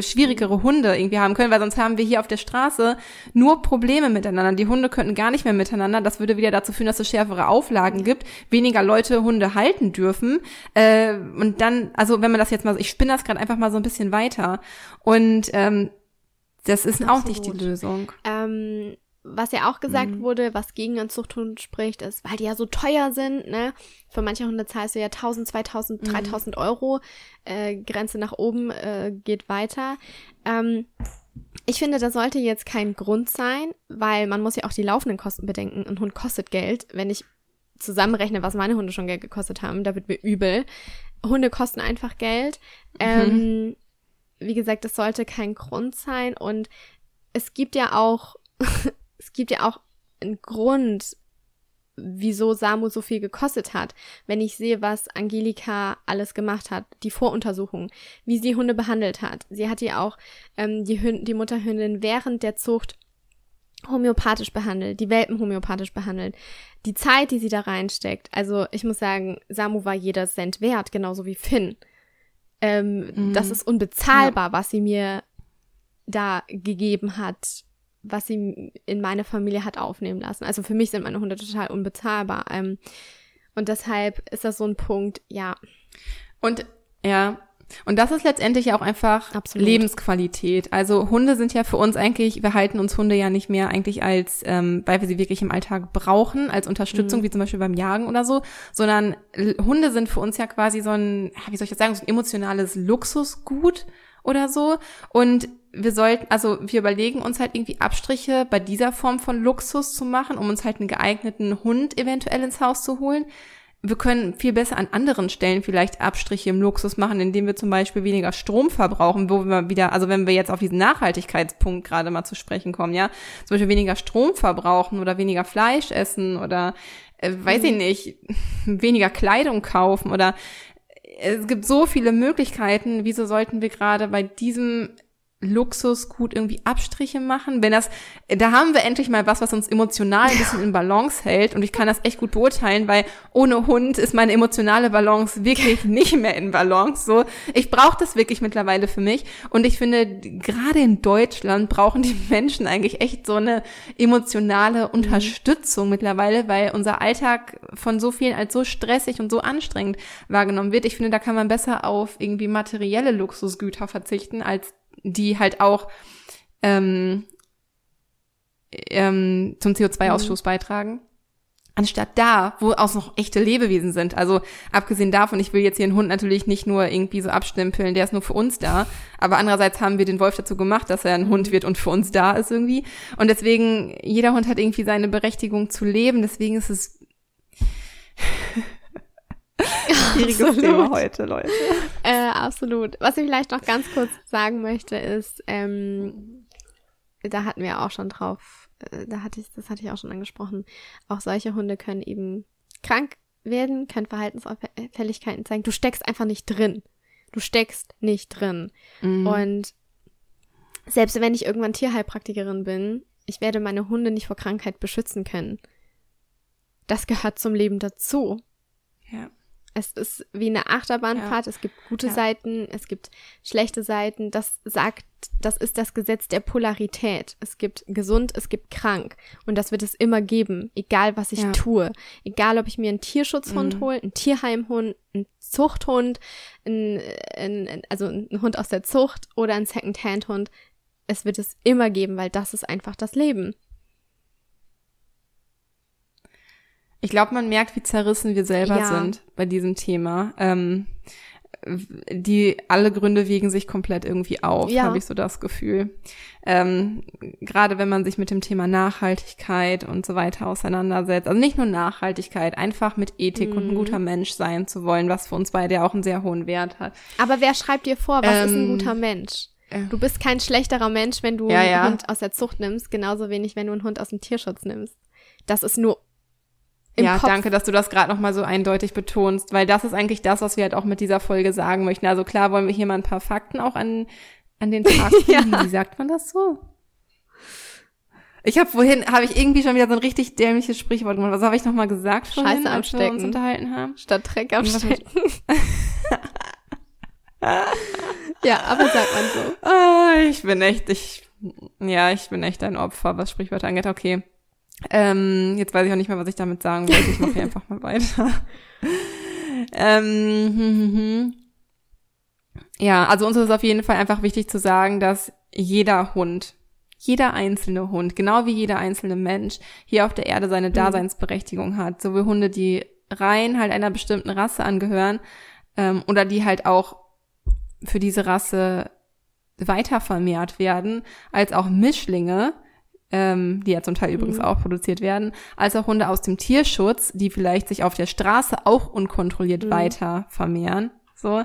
Speaker 2: schwierigere Hunde irgendwie haben können, weil sonst haben wir hier auf der Straße nur Probleme miteinander. Die Hunde könnten gar nicht mehr miteinander. Das würde wieder dazu führen, dass es schärfere Auflagen gibt, weniger Leute Hunde halten dürfen. Äh, und dann, also wenn man das jetzt mal, ich spinne das gerade einfach mal so ein bisschen weiter. Und ähm, das ist auch nicht die
Speaker 1: Absolut.
Speaker 2: Lösung.
Speaker 1: Ähm, was ja auch gesagt
Speaker 2: Mhm.
Speaker 1: wurde, was gegen einen Zuchthund spricht, ist, weil die ja so teuer sind, ne? Für manche Hunde zahlst du ja 1000, 2000,
Speaker 2: Mhm.
Speaker 1: 3000 Euro. Äh, Grenze nach oben äh, geht weiter. Ähm, ich finde, das sollte jetzt kein Grund sein, weil man muss ja auch die laufenden Kosten bedenken. Ein Hund kostet Geld. Wenn ich zusammenrechne, was meine Hunde schon Geld gekostet haben, da wird mir übel. Hunde kosten einfach Geld. Ähm, wie gesagt, das sollte kein Grund sein. Und es gibt ja auch, es gibt ja auch einen Grund, wieso Samu so viel gekostet hat. Wenn ich sehe, was Angelika alles gemacht hat, die Voruntersuchung, wie sie Hunde behandelt hat. Sie hat ja auch ähm, die, Hün die Mutterhündin während der Zucht homöopathisch behandelt, die Welpen homöopathisch behandelt. Die Zeit, die sie da reinsteckt, also ich muss sagen, Samu war jeder Cent wert, genauso wie Finn. Ähm,
Speaker 2: Mhm.
Speaker 1: Das ist unbezahlbar, was sie mir da gegeben hat, was sie in meine Familie hat aufnehmen lassen. Also für mich sind meine Hunde total unbezahlbar. Ähm, und deshalb ist das so ein Punkt, ja,
Speaker 2: Und ja, und das ist letztendlich ja auch einfach
Speaker 1: Absolut.
Speaker 2: Lebensqualität. Also Hunde sind ja für uns eigentlich, wir halten uns Hunde ja nicht mehr eigentlich als, ähm, weil wir sie wirklich im Alltag brauchen, als Unterstützung, wie zum Beispiel beim Jagen oder so, sondern Hunde sind für uns ja quasi so ein, wie soll ich das sagen, so ein emotionales Luxusgut oder so. Und wir sollten, also wir überlegen uns halt irgendwie Abstriche bei dieser Form von Luxus zu machen, um uns halt einen geeigneten Hund eventuell ins Haus zu holen. Wir können viel besser an anderen Stellen vielleicht Abstriche im Luxus machen, indem wir zum Beispiel weniger Strom verbrauchen, wo wir wieder, also wenn wir jetzt auf diesen Nachhaltigkeitspunkt gerade mal zu sprechen kommen, ja, zum Beispiel weniger Strom verbrauchen oder weniger Fleisch essen oder äh, weiß ich nicht, (laughs) weniger Kleidung kaufen oder es gibt so viele Möglichkeiten. Wieso sollten wir gerade bei diesem Luxusgut irgendwie Abstriche machen? Wenn das, da haben wir endlich mal was, was uns emotional ein bisschen in Balance hält. Und ich kann das echt gut beurteilen, weil ohne Hund ist meine emotionale Balance wirklich nicht mehr in Balance. So, ich brauche das wirklich mittlerweile für mich. Und ich finde, gerade in Deutschland brauchen die Menschen eigentlich echt so eine emotionale Unterstützung mittlerweile, weil unser Alltag von so vielen als so stressig und so anstrengend wahrgenommen wird. Ich finde, da kann man besser auf irgendwie materielle Luxusgüter verzichten, als die halt auch ähm, ähm, zum CO2-Ausstoß beitragen. Anstatt da, wo auch noch echte Lebewesen sind. Also abgesehen davon, ich will jetzt hier einen Hund natürlich nicht nur irgendwie so abstempeln, der ist nur für uns da. Aber andererseits haben wir den Wolf dazu gemacht, dass er ein Hund wird und für uns da ist irgendwie. Und deswegen, jeder Hund hat irgendwie seine Berechtigung zu leben. Deswegen ist es schwieriges. Thema heute, Leute.
Speaker 1: Äh, absolut. Was ich vielleicht noch ganz kurz sagen möchte, ist, ähm, da hatten wir auch schon drauf, äh, da hatte ich, das hatte ich auch schon angesprochen, auch solche Hunde können eben krank werden, können Verhaltensauffälligkeiten zeigen. Du steckst einfach nicht drin. Du steckst nicht drin.
Speaker 2: Mhm.
Speaker 1: Und selbst wenn ich irgendwann Tierheilpraktikerin bin, ich werde meine Hunde nicht vor Krankheit beschützen können. Das gehört zum Leben dazu.
Speaker 2: ja.
Speaker 1: Es ist wie eine Achterbahnfahrt. Es gibt gute
Speaker 2: Ja.
Speaker 1: Seiten, es gibt schlechte Seiten. Das sagt, das ist das Gesetz der Polarität. Es gibt gesund, es gibt krank. Und das wird es immer geben, egal was ich
Speaker 2: Ja.
Speaker 1: tue. Egal, ob ich mir einen Tierschutzhund
Speaker 2: Mhm.
Speaker 1: hole, einen Tierheimhund, einen Zuchthund, einen, einen, also einen Hund aus der Zucht oder einen Second-Hand-Hund. Es wird es immer geben, weil das ist einfach das Leben.
Speaker 2: Ich glaube, man merkt, wie zerrissen wir selber
Speaker 1: Ja.
Speaker 2: sind bei diesem Thema. Ähm, die alle Gründe wiegen sich komplett irgendwie auf,
Speaker 1: Ja.
Speaker 2: habe ich so das Gefühl. Ähm, Gerade wenn man sich mit dem Thema Nachhaltigkeit und so weiter auseinandersetzt. Also nicht nur Nachhaltigkeit, einfach mit Ethik und ein
Speaker 1: Mhm.
Speaker 2: guter Mensch sein zu wollen, was für uns beide ja auch einen sehr hohen Wert hat.
Speaker 1: Aber wer schreibt dir vor, was ist ein
Speaker 2: Ähm,
Speaker 1: guter Mensch?
Speaker 2: äh.
Speaker 1: Du bist kein schlechterer Mensch, wenn du
Speaker 2: Ja,
Speaker 1: einen
Speaker 2: ja.
Speaker 1: Hund aus der Zucht nimmst, genauso wenig, wenn du einen Hund aus dem Tierschutz nimmst. Das ist nur
Speaker 2: ja,
Speaker 1: Kopf.
Speaker 2: danke, dass du das gerade noch mal so eindeutig betonst, weil das ist eigentlich das, was wir halt auch mit dieser Folge sagen möchten. Also klar wollen wir hier mal ein paar Fakten auch an, an den Tag (laughs) legen.
Speaker 1: Ja.
Speaker 2: Wie sagt man das so? Ich habe vorhin, habe ich irgendwie schon wieder so ein richtig dämliches Sprichwort gemacht. Was habe ich noch mal gesagt vorhin,
Speaker 1: Scheiße
Speaker 2: als wir uns
Speaker 1: abstecken.
Speaker 2: unterhalten haben?
Speaker 1: Statt Dreck abstecken. (laughs) ja, aber sagt man so.
Speaker 2: Ah, ich bin echt, ich, ja, ich bin echt ein Opfer, was Sprichwörter angeht. Okay. Ähm, jetzt weiß ich auch nicht mehr, was ich damit sagen wollte. Ich mache hier einfach mal weiter. (laughs) ähm, hm, hm, hm. Ja, also uns ist auf jeden Fall einfach wichtig zu sagen, dass jeder Hund, jeder einzelne Hund, genau wie jeder einzelne Mensch hier auf der Erde seine Daseinsberechtigung hat. Sowohl Hunde, die rein halt einer bestimmten Rasse angehören ähm, oder die halt auch für diese Rasse weiter vermehrt werden, als auch Mischlinge, ähm, die ja zum Teil übrigens
Speaker 1: Mhm.
Speaker 2: auch produziert werden, als auch Hunde aus dem Tierschutz, die vielleicht sich auf der Straße auch unkontrolliert
Speaker 1: Mhm.
Speaker 2: weiter vermehren. So.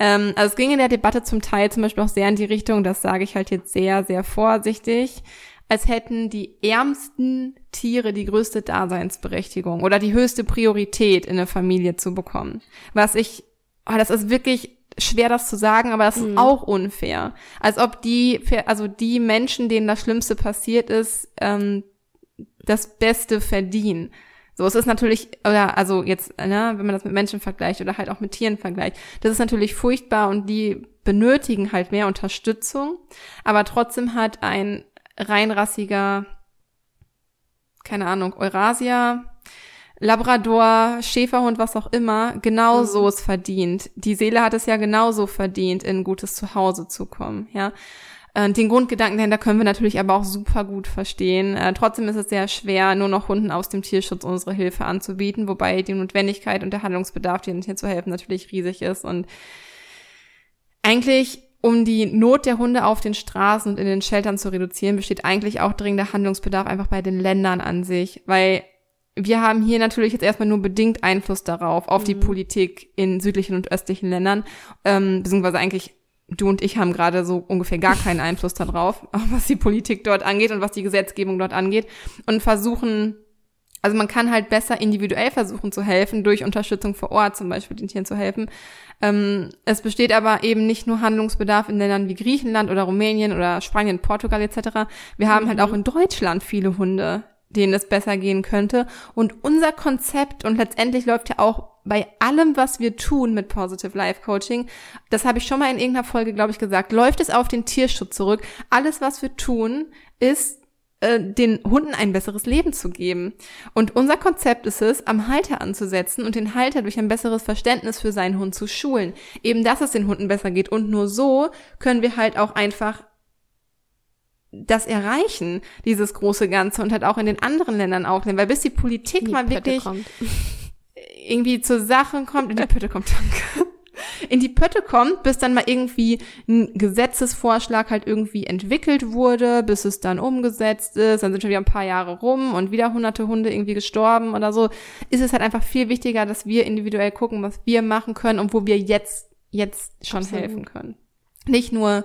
Speaker 2: Ähm, also es ging in der Debatte zum Teil zum Beispiel auch sehr in die Richtung, das sage ich halt jetzt sehr, sehr vorsichtig, als hätten die ärmsten Tiere die größte Daseinsberechtigung oder die höchste Priorität in eine Familie zu bekommen. Was ich, oh, das ist wirklich schwer, das zu sagen, aber das ist
Speaker 1: Mhm.
Speaker 2: auch unfair. Als ob die, also die Menschen, denen das Schlimmste passiert ist, ähm, das Beste verdienen. So, es ist natürlich, oder also jetzt, ne, wenn man das mit Menschen vergleicht oder halt auch mit Tieren vergleicht, das ist natürlich furchtbar und die benötigen halt mehr Unterstützung, aber trotzdem hat ein reinrassiger, keine Ahnung, Eurasia, Labrador, Schäferhund, was auch immer, genauso
Speaker 1: Mhm.
Speaker 2: es verdient. Die Seele hat es ja genauso verdient, in ein gutes Zuhause zu kommen, ja. Äh, Den Grundgedanken dahinter können wir natürlich aber auch super gut verstehen. Äh, trotzdem ist es sehr schwer, nur noch Hunden aus dem Tierschutz unsere Hilfe anzubieten, wobei die Notwendigkeit und der Handlungsbedarf, denen hier zu helfen, natürlich riesig ist. Und eigentlich, um die Not der Hunde auf den Straßen und in den Sheltern zu reduzieren, besteht eigentlich auch dringender Handlungsbedarf einfach bei den Ländern an sich, weil wir haben hier natürlich jetzt erstmal nur bedingt Einfluss darauf, auf die
Speaker 1: Mhm.
Speaker 2: Politik in südlichen und östlichen Ländern, ähm, beziehungsweise eigentlich du und ich haben gerade so ungefähr gar keinen (laughs) Einfluss darauf, was die Politik dort angeht und was die Gesetzgebung dort angeht und versuchen, also man kann halt besser individuell versuchen zu helfen, durch Unterstützung vor Ort zum Beispiel den Tieren zu helfen. Ähm, es besteht aber eben nicht nur Handlungsbedarf in Ländern wie Griechenland oder Rumänien oder Spanien, Portugal etc. Wir haben halt
Speaker 1: Mhm.
Speaker 2: auch in Deutschland viele Hunde, denen es besser gehen könnte. Und unser Konzept und letztendlich läuft ja auch bei allem, was wir tun mit Positive Life Coaching, das habe ich schon mal in irgendeiner Folge, glaube ich, gesagt, läuft es auf den Tierschutz zurück. Alles, was wir tun, ist äh, den Hunden ein besseres Leben zu geben. Und unser Konzept ist es, am Halter anzusetzen und den Halter durch ein besseres Verständnis für seinen Hund zu schulen. Eben, dass es den Hunden besser geht. Und nur so können wir halt auch einfach das erreichen, dieses große Ganze und halt auch in den anderen Ländern aufnehmen. Weil bis die Politik
Speaker 1: die
Speaker 2: mal
Speaker 1: Pötte
Speaker 2: wirklich
Speaker 1: kommt. (laughs)
Speaker 2: irgendwie zur Sache kommt, in die Pötte kommt, danke. In die Pötte kommt, bis dann mal irgendwie ein Gesetzesvorschlag halt irgendwie entwickelt wurde, bis es dann umgesetzt ist, dann sind schon wieder ein paar Jahre rum und wieder hunderte Hunde irgendwie gestorben oder so, ist es halt einfach viel wichtiger, dass wir individuell gucken, was wir machen können und wo wir jetzt, jetzt schon
Speaker 1: Absolut.
Speaker 2: helfen können. Nicht nur,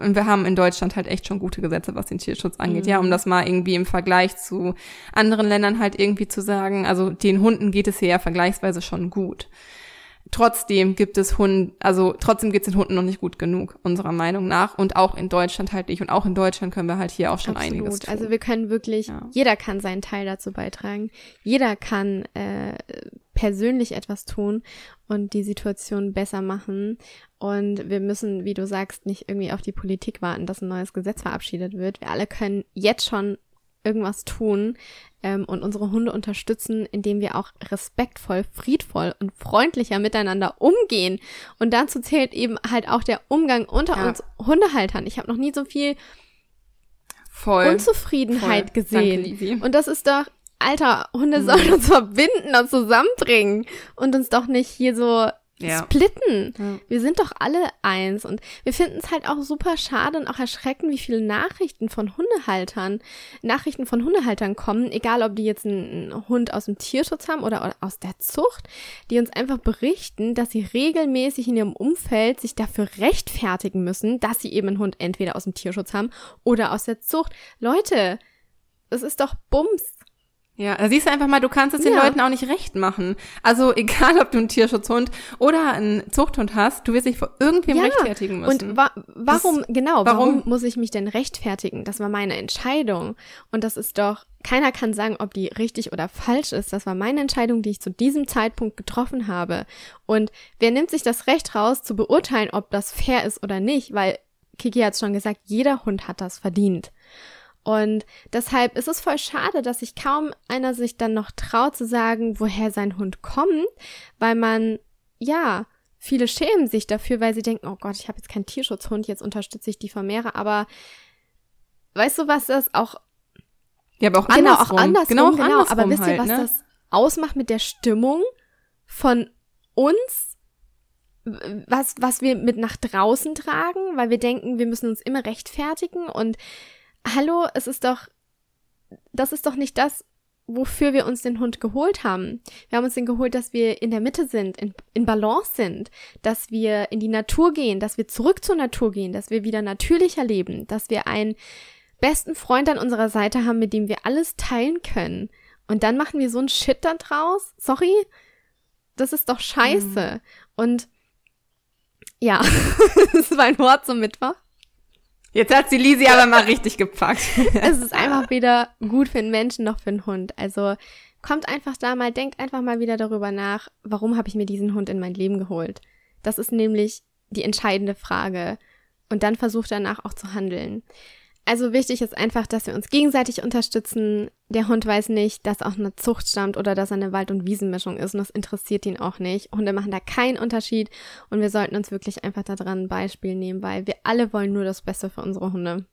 Speaker 2: und wir haben in Deutschland halt echt schon gute Gesetze, was den Tierschutz angeht,
Speaker 1: Mhm.
Speaker 2: ja, um das mal irgendwie im Vergleich zu anderen Ländern halt irgendwie zu sagen, also den Hunden geht es hier ja vergleichsweise schon gut. Trotzdem gibt es Hunden, also trotzdem geht es den Hunden noch nicht gut genug, unserer Meinung nach. Und auch in Deutschland halt nicht. Und auch in Deutschland können wir halt hier auch schon
Speaker 1: Absolut.
Speaker 2: einiges tun.
Speaker 1: Also wir können wirklich,
Speaker 2: Ja.
Speaker 1: jeder kann seinen Teil dazu beitragen. Jeder kann äh, persönlich etwas tun und die Situation besser machen. Und wir müssen, wie du sagst, nicht irgendwie auf die Politik warten, dass ein neues Gesetz verabschiedet wird. Wir alle können jetzt schon irgendwas tun ähm, und unsere Hunde unterstützen, indem wir auch respektvoll, friedvoll und freundlicher miteinander umgehen. Und dazu zählt eben halt auch der Umgang unter
Speaker 2: Ja.
Speaker 1: uns Hundehaltern. Ich habe noch nie so viel
Speaker 2: Voll.
Speaker 1: Unzufriedenheit
Speaker 2: Voll.
Speaker 1: gesehen.
Speaker 2: Danke.
Speaker 1: Und das ist doch, Alter, Hunde
Speaker 2: Mhm.
Speaker 1: sollen uns verbinden und zusammenbringen und uns doch nicht hier so
Speaker 2: Ja.
Speaker 1: splitten.
Speaker 2: Ja.
Speaker 1: Wir sind doch alle eins und wir finden es halt auch super schade und auch erschreckend, wie viele Nachrichten von Hundehaltern, Nachrichten von Hundehaltern kommen, egal ob die jetzt einen, Hund aus dem Tierschutz haben oder aus der Zucht, die uns einfach berichten, dass sie regelmäßig in ihrem Umfeld sich dafür rechtfertigen müssen, dass sie eben einen Hund entweder aus dem Tierschutz haben oder aus der Zucht. Leute, es ist doch Bums.
Speaker 2: Ja, da siehst du einfach mal, du kannst es den
Speaker 1: Ja.
Speaker 2: Leuten auch nicht recht machen. Also (laughs) egal, ob du einen Tierschutzhund oder einen Zuchthund hast, du wirst dich vor irgendwem
Speaker 1: Ja,
Speaker 2: rechtfertigen müssen.
Speaker 1: Und wa warum, genau, warum?
Speaker 2: warum-
Speaker 1: muss ich mich denn rechtfertigen? Das war meine Entscheidung. Und das ist doch, keiner kann sagen, ob die richtig oder falsch ist. Das war meine Entscheidung, die ich zu diesem Zeitpunkt getroffen habe. Und wer nimmt sich das Recht raus, zu beurteilen, ob das fair ist oder nicht? Weil Kiki hat schon gesagt, jeder Hund hat das verdient. Und deshalb ist es voll schade, dass sich kaum einer sich dann noch traut zu sagen, woher sein Hund kommt, weil man, ja, viele schämen sich dafür, weil sie denken, oh Gott, ich habe jetzt keinen Tierschutzhund, jetzt unterstütze ich die Vermehrer. Aber weißt du, was das auch
Speaker 2: ja, aber auch
Speaker 1: genau
Speaker 2: andersrum.
Speaker 1: auch andersrum,
Speaker 2: genau, auch
Speaker 1: genau.
Speaker 2: andersrum
Speaker 1: Aber wisst ihr,
Speaker 2: halt,
Speaker 1: was
Speaker 2: ne?
Speaker 1: das ausmacht mit der Stimmung von uns, was was wir mit nach draußen tragen, weil wir denken, wir müssen uns immer rechtfertigen und hallo, es ist doch das ist doch nicht das, wofür wir uns den Hund geholt haben. Wir haben uns den geholt, dass wir in der Mitte sind, in, in Balance sind, dass wir in die Natur gehen, dass wir zurück zur Natur gehen, dass wir wieder natürlicher leben, dass wir einen besten Freund an unserer Seite haben, mit dem wir alles teilen können. Und dann machen wir so einen Shit da draus. Sorry? Das ist doch scheiße. Und ja, (laughs) das war ein Wort zum Mittwoch.
Speaker 2: Jetzt hat sie Lisi aber mal richtig gepackt. (laughs)
Speaker 1: es ist einfach weder gut für einen Menschen noch für einen Hund. Also kommt einfach da mal, denkt einfach mal wieder darüber nach, warum habe ich mir diesen Hund in mein Leben geholt. Das ist nämlich die entscheidende Frage. Und dann versucht danach auch zu handeln. Also wichtig ist einfach, dass wir uns gegenseitig unterstützen. Der Hund weiß nicht, dass auch eine Zucht stammt oder dass er eine Wald- und Wiesenmischung ist und das interessiert ihn auch nicht. Hunde machen da keinen Unterschied und wir sollten uns wirklich einfach daran ein Beispiel nehmen, weil wir alle wollen nur das Beste für unsere Hunde.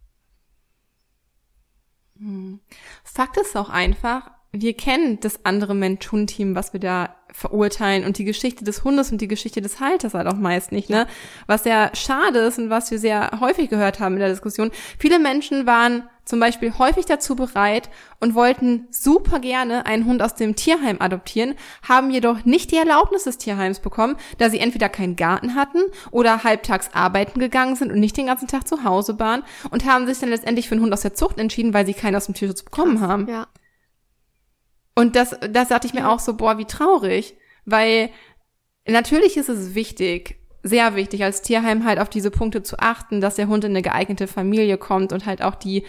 Speaker 2: Fakt ist auch einfach, wir kennen das andere Mensch-Hund-Team, was wir da verurteilen und die Geschichte des Hundes und die Geschichte des Halters halt auch meist nicht, ne? Was ja schade ist und was wir sehr häufig gehört haben in der Diskussion. Viele Menschen waren zum Beispiel häufig dazu bereit und wollten super gerne einen Hund aus dem Tierheim adoptieren, haben jedoch nicht die Erlaubnis des Tierheims bekommen, da sie entweder keinen Garten hatten oder halbtags arbeiten gegangen sind und nicht den ganzen Tag zu Hause waren und haben sich dann letztendlich für einen Hund aus der Zucht entschieden, weil sie keinen aus dem Tierschutz bekommen haben.
Speaker 1: Ja.
Speaker 2: Und das, das dachte ich mir auch so, boah, wie traurig. Weil natürlich ist es wichtig, sehr wichtig, als Tierheim halt auf diese Punkte zu achten, dass der Hund in eine geeignete Familie kommt und halt auch die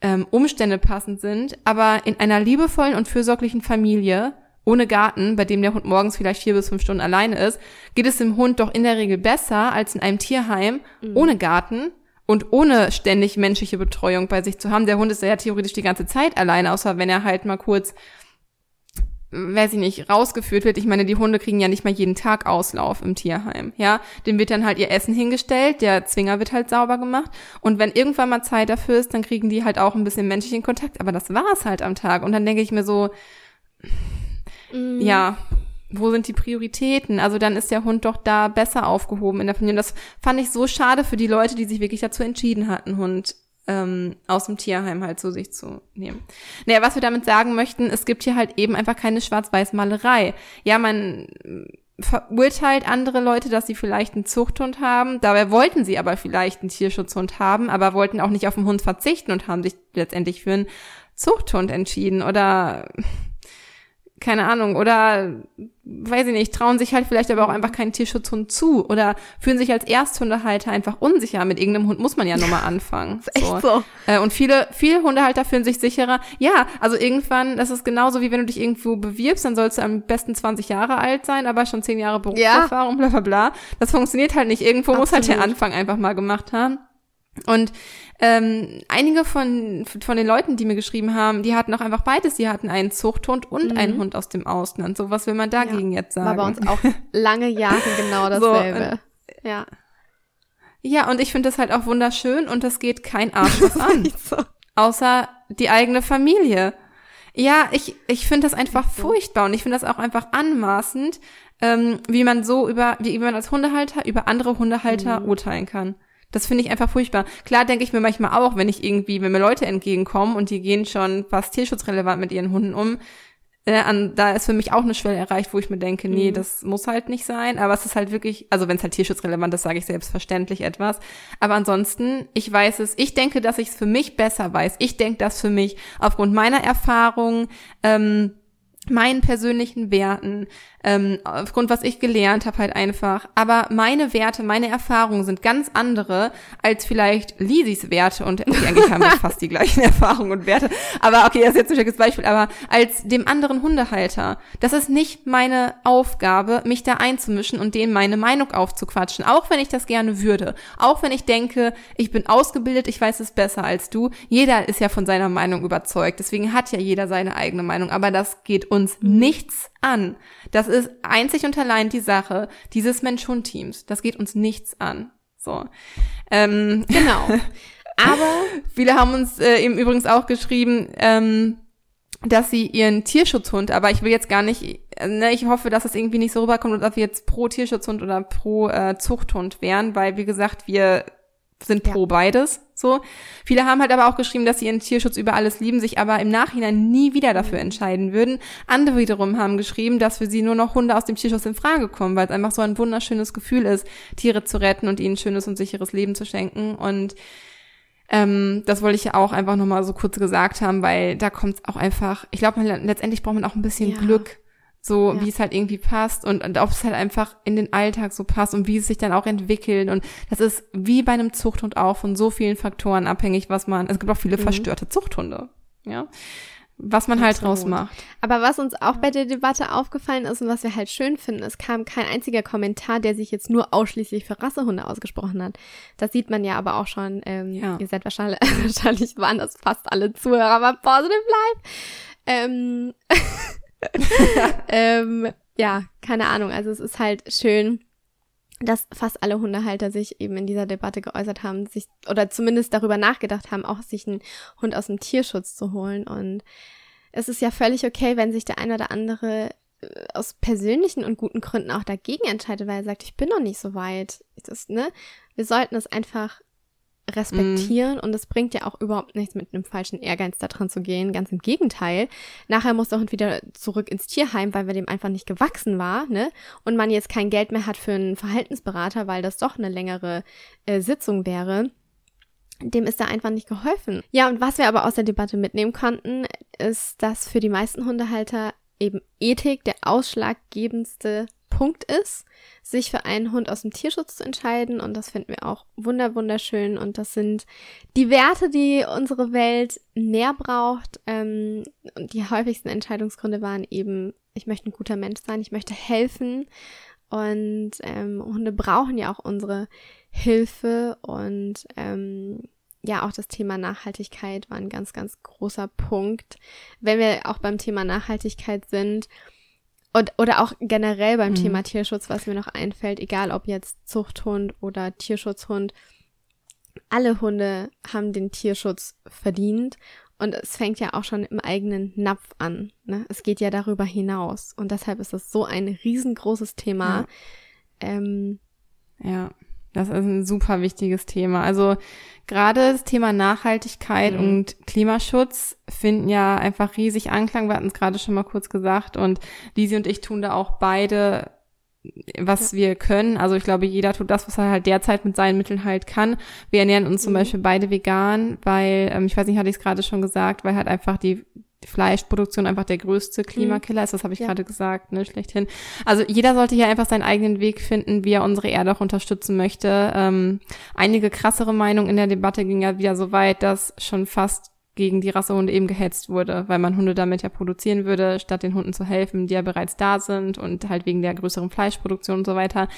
Speaker 2: ähm, Umstände passend sind. Aber in einer liebevollen und fürsorglichen Familie, ohne Garten, bei dem der Hund morgens vielleicht vier bis fünf Stunden alleine ist, geht es dem Hund doch in der Regel besser als in einem Tierheim ohne Garten und ohne ständig menschliche Betreuung bei sich zu haben. Der Hund ist ja theoretisch die ganze Zeit alleine, außer wenn er halt mal kurz weiß ich nicht, rausgeführt wird. Ich meine, die Hunde kriegen ja nicht mal jeden Tag Auslauf im Tierheim, ja. Dem wird dann halt ihr Essen hingestellt, der Zwinger wird halt sauber gemacht. Und wenn irgendwann mal Zeit dafür ist, dann kriegen die halt auch ein bisschen menschlichen Kontakt. Aber das war's halt am Tag. Und dann denke ich mir so,
Speaker 1: Mhm.
Speaker 2: ja, wo sind die Prioritäten? Also dann ist der Hund doch da besser aufgehoben in der Familie. Und das fand ich so schade für die Leute, die sich wirklich dazu entschieden hatten, Hund ähm, aus dem Tierheim halt zu sich zu nehmen. Naja, was wir damit sagen möchten, es gibt hier halt eben einfach keine Schwarz-Weiß-Malerei. Ja, man äh, verurteilt andere Leute, dass sie vielleicht einen Zuchthund haben. Dabei wollten sie aber vielleicht einen Tierschutzhund haben, aber wollten auch nicht auf den Hund verzichten und haben sich letztendlich für einen Zuchthund entschieden oder keine Ahnung, oder weiß ich nicht, trauen sich halt vielleicht aber auch einfach keinen Tierschutzhund zu oder fühlen sich als Ersthundehalter einfach unsicher. Mit irgendeinem Hund muss man ja nochmal (laughs) anfangen.
Speaker 1: Ist echt so.
Speaker 2: Äh, Und viele, viele Hundehalter fühlen sich sicherer. Ja, also irgendwann, das ist genauso wie wenn du dich irgendwo bewirbst, dann sollst du am besten 20 Jahre alt sein, aber schon 10 Jahre Berufserfahrung, bla bla bla. Das funktioniert halt nicht. Irgendwo muss halt der
Speaker 1: Absolut.
Speaker 2: Anfang einfach mal gemacht haben. Und ähm, einige von, von den Leuten, die mir geschrieben haben, die hatten auch einfach beides. Die hatten einen Zuchthund und
Speaker 1: Mhm.
Speaker 2: einen Hund aus dem Ausland. So, was will man dagegen jetzt sagen?
Speaker 1: War bei uns auch lange Jahre genau (laughs)
Speaker 2: So,
Speaker 1: dasselbe. ja.
Speaker 2: Ja, und ich finde das halt auch wunderschön und das geht kein Arsch was an. (laughs) Außer die eigene Familie. Ja, ich, ich finde das einfach
Speaker 1: so.
Speaker 2: furchtbar und ich finde das auch einfach anmaßend, ähm, wie man so über, wie man als Hundehalter über andere Hundehalter urteilen kann. Das finde ich einfach furchtbar. Klar denke ich mir manchmal auch, wenn ich irgendwie, wenn mir Leute entgegenkommen und die gehen schon fast tierschutzrelevant mit ihren Hunden um, äh, an, da ist für mich auch eine Schwelle erreicht, wo ich mir denke, nee,
Speaker 1: Mhm.
Speaker 2: das muss halt nicht sein. Aber es ist halt wirklich, also wenn es halt tierschutzrelevant ist, sage ich selbstverständlich etwas. Aber ansonsten, ich weiß es, ich denke, dass ich es für mich besser weiß. Ich denke das für mich aufgrund meiner Erfahrung, ähm, meinen persönlichen Werten, ähm, aufgrund was ich gelernt habe halt einfach. Aber meine Werte, meine Erfahrungen sind ganz andere als vielleicht Lisis Werte und okay, eigentlich haben wir (laughs) fast die gleichen Erfahrungen und Werte. Aber okay, das ist jetzt ein schlechtes Beispiel. Aber als dem anderen Hundehalter, das ist nicht meine Aufgabe, mich da einzumischen und denen meine Meinung aufzuquatschen. Auch wenn ich das gerne würde. Auch wenn ich denke, ich bin ausgebildet, ich weiß es besser als du. Jeder ist ja von seiner Meinung überzeugt. Deswegen hat ja jeder seine eigene Meinung. Aber das geht uns nichts an. Das ist einzig und allein die Sache dieses Mensch-Hund-Teams. Das geht uns nichts an. So. Ähm, (laughs)
Speaker 1: Genau. Aber (laughs)
Speaker 2: viele haben uns äh, eben übrigens auch geschrieben, ähm, dass sie ihren Tierschutzhund, aber ich will jetzt gar nicht, äh, ne, ich hoffe, dass es irgendwie nicht so rüberkommt, ob wir jetzt pro Tierschutzhund oder pro äh, Zuchthund wären, weil wie gesagt, wir sind pro
Speaker 1: Ja.
Speaker 2: beides. So. Viele haben halt aber auch geschrieben, dass sie ihren Tierschutz über alles lieben, sich aber im Nachhinein nie wieder dafür entscheiden würden. Andere wiederum haben geschrieben, dass für sie nur noch Hunde aus dem Tierschutz in Frage kommen, weil es einfach so ein wunderschönes Gefühl ist, Tiere zu retten und ihnen ein schönes und sicheres Leben zu schenken. Und ähm, das wollte ich ja auch einfach nochmal so kurz gesagt haben, weil da kommt es auch einfach, ich glaube, letztendlich braucht man auch ein bisschen
Speaker 1: Ja.
Speaker 2: Glück, so
Speaker 1: Ja.
Speaker 2: wie es halt irgendwie passt und, und ob es halt einfach in den Alltag so passt und wie es sich dann auch entwickelt. Und das ist wie bei einem Zuchthund auch von so vielen Faktoren abhängig, was man, es gibt auch viele
Speaker 1: Mhm.
Speaker 2: verstörte Zuchthunde, ja, was man halt
Speaker 1: Absolut.
Speaker 2: draus macht.
Speaker 1: Aber was uns auch bei der Debatte aufgefallen ist und was wir halt schön finden, es kam kein einziger Kommentar, der sich jetzt nur ausschließlich für Rassehunde ausgesprochen hat. Das sieht man ja aber auch schon. Ähm,
Speaker 2: Ja.
Speaker 1: Ihr seid wahrscheinlich, (laughs) wahrscheinlich waren das fast alle Zuhörer bei Positive Life. Ähm, (laughs) (laughs) ähm, ja, keine Ahnung. Also es ist halt schön, dass fast alle Hundehalter sich eben in dieser Debatte geäußert haben, sich oder zumindest darüber nachgedacht haben, auch sich einen Hund aus dem Tierschutz zu holen. Und es ist ja völlig okay, wenn sich der ein oder andere äh, aus persönlichen und guten Gründen auch dagegen entscheidet, weil er sagt, ich bin noch nicht so weit. Das, ne? Wir sollten es einfach respektieren und es bringt ja auch überhaupt nichts mit einem falschen Ehrgeiz da dran zu gehen. Ganz im Gegenteil. Nachher muss der Hund wieder zurück ins Tierheim, weil wir dem einfach nicht gewachsen war, ne? Und man jetzt kein Geld mehr hat für einen Verhaltensberater, weil das doch eine längere äh, Sitzung wäre. Dem ist da einfach nicht geholfen. Ja, und was wir aber aus der Debatte mitnehmen konnten, ist, dass für die meisten Hundehalter eben Ethik der ausschlaggebendste Punkt ist, sich für einen Hund aus dem Tierschutz zu entscheiden. Und das finden wir auch wunder wunderschön. Und das sind die Werte, die unsere Welt mehr braucht. Ähm, und die häufigsten Entscheidungsgründe waren eben, ich möchte ein guter Mensch sein, ich möchte helfen. Und ähm, Hunde brauchen ja auch unsere Hilfe. Und ähm, ja, auch das Thema Nachhaltigkeit war ein ganz, ganz großer Punkt. Wenn wir auch beim Thema Nachhaltigkeit sind, und, oder auch generell beim
Speaker 2: Mhm.
Speaker 1: Thema Tierschutz, was mir noch einfällt, egal ob jetzt Zuchthund oder Tierschutzhund, alle Hunde haben den Tierschutz verdient und es fängt ja auch schon im eigenen Napf an. Ne? Es geht ja darüber hinaus und deshalb ist es so ein riesengroßes Thema.
Speaker 2: Ja.
Speaker 1: Ähm,
Speaker 2: Ja, das ist ein super wichtiges Thema. Also gerade das Thema Nachhaltigkeit
Speaker 1: Mhm.
Speaker 2: und Klimaschutz finden ja einfach riesig Anklang. Wir hatten es gerade schon mal kurz gesagt und Lisi und ich tun da auch beide was wir können. Also ich glaube, jeder tut das, was er halt derzeit mit seinen Mitteln halt kann. Wir ernähren uns zum
Speaker 1: Mhm.
Speaker 2: Beispiel beide vegan, weil, ähm, ich weiß nicht, hatte ich es gerade schon gesagt, weil halt einfach die Fleischproduktion einfach der größte Klimakiller ist. Das habe ich
Speaker 1: Ja.
Speaker 2: gerade gesagt, ne, schlechthin. Also jeder sollte hier einfach seinen eigenen Weg finden, wie er unsere Erde auch unterstützen möchte. Ähm, einige krassere Meinungen in der Debatte ging ja wieder so weit, dass schon fast gegen die Rassehunde eben gehetzt wurde, weil man Hunde damit ja produzieren würde, statt den Hunden zu helfen, die ja bereits da sind und halt wegen der größeren Fleischproduktion und so weiter.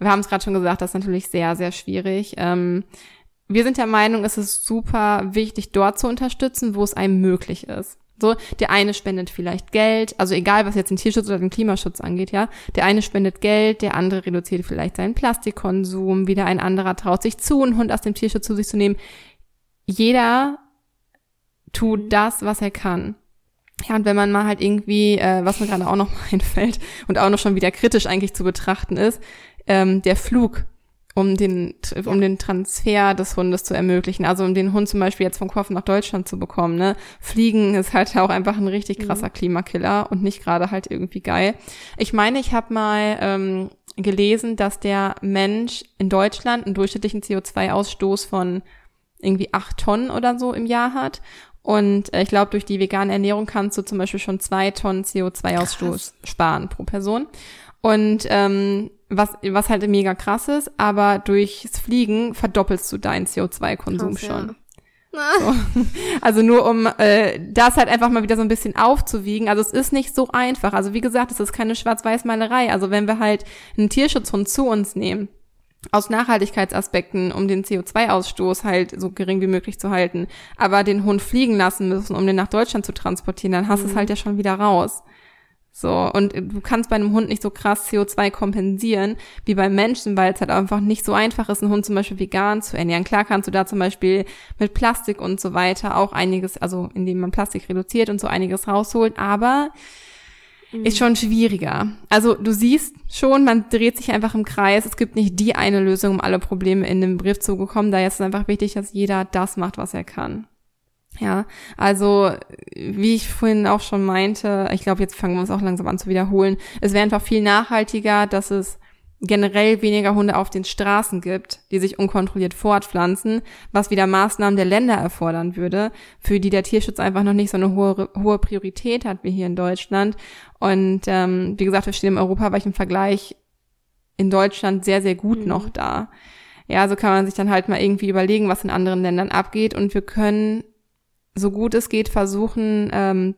Speaker 2: Wir haben es gerade schon gesagt, das ist natürlich sehr, sehr schwierig. Ähm, wir sind der Meinung, es ist super wichtig, dort zu unterstützen, wo es einem möglich ist. So, der eine spendet vielleicht Geld, also egal, was jetzt den Tierschutz oder den Klimaschutz angeht, ja. Der eine spendet Geld, der andere reduziert vielleicht seinen Plastikkonsum, wieder ein anderer traut sich zu, einen Hund aus dem Tierschutz zu sich zu nehmen. Jeder tut das, was er kann. Ja, und wenn man mal halt irgendwie, äh, was mir gerade auch noch mal (laughs) einfällt und auch noch schon wieder kritisch eigentlich zu betrachten ist, ähm, der Flug um den, um den Transfer des Hundes zu ermöglichen. Also um den Hund zum Beispiel jetzt vom Kopf nach Deutschland zu bekommen. Ne? Fliegen ist halt auch einfach ein richtig mhm. krasser mhm. Klimakiller und nicht gerade halt irgendwie geil. Ich meine, ich habe mal ähm, gelesen, dass der Mensch in Deutschland einen durchschnittlichen CO2-Ausstoß von irgendwie acht Tonnen oder so im Jahr hat. Und äh, ich glaube, durch die vegane Ernährung kannst du zum Beispiel schon zwei Tonnen CO2-Ausstoß sparen pro Person. Und ähm, was, was halt mega krass ist, aber durchs Fliegen verdoppelst du deinen CO2-Konsum schon. Ja. So. (laughs) Also nur um äh, das halt einfach mal wieder so ein bisschen aufzuwiegen. Also es ist nicht so einfach. Also wie gesagt, es ist keine Schwarz-Weiß-Malerei. Also wenn wir halt einen Tierschutzhund zu uns nehmen, aus Nachhaltigkeitsaspekten, um den CO2-Ausstoß halt so gering wie möglich zu halten, aber den Hund fliegen lassen müssen, um den nach Deutschland zu transportieren, dann hast du mhm. es halt ja schon wieder raus. So, und du kannst bei einem Hund nicht so krass CO2 kompensieren wie beim Menschen, weil es halt einfach nicht so einfach ist, einen Hund zum Beispiel vegan zu ernähren. Klar kannst du da zum Beispiel mit Plastik und so weiter auch einiges, also indem man Plastik reduziert und so einiges rausholt, aber mhm. ist schon schwieriger. Also du siehst schon, man dreht sich einfach im Kreis. Es gibt nicht die eine Lösung, um alle Probleme in den Brief zu bekommen. Da ist es einfach wichtig, dass jeder das macht, was er kann. Ja, also wie ich vorhin auch schon meinte, ich glaube, jetzt fangen wir uns auch langsam an zu wiederholen. Es wäre einfach viel nachhaltiger, dass es generell weniger Hunde auf den Straßen gibt, die sich unkontrolliert fortpflanzen, was wieder Maßnahmen der Länder erfordern würde, für die der Tierschutz einfach noch nicht so eine hohe, hohe Priorität hat wie hier in Deutschland. Und ähm, wie gesagt, wir stehen im europaweiten Vergleich in Deutschland sehr, sehr gut mhm. noch da. Ja, so kann man sich dann halt mal irgendwie überlegen, was in anderen Ländern abgeht. Und wir können so gut es geht versuchen, ähm,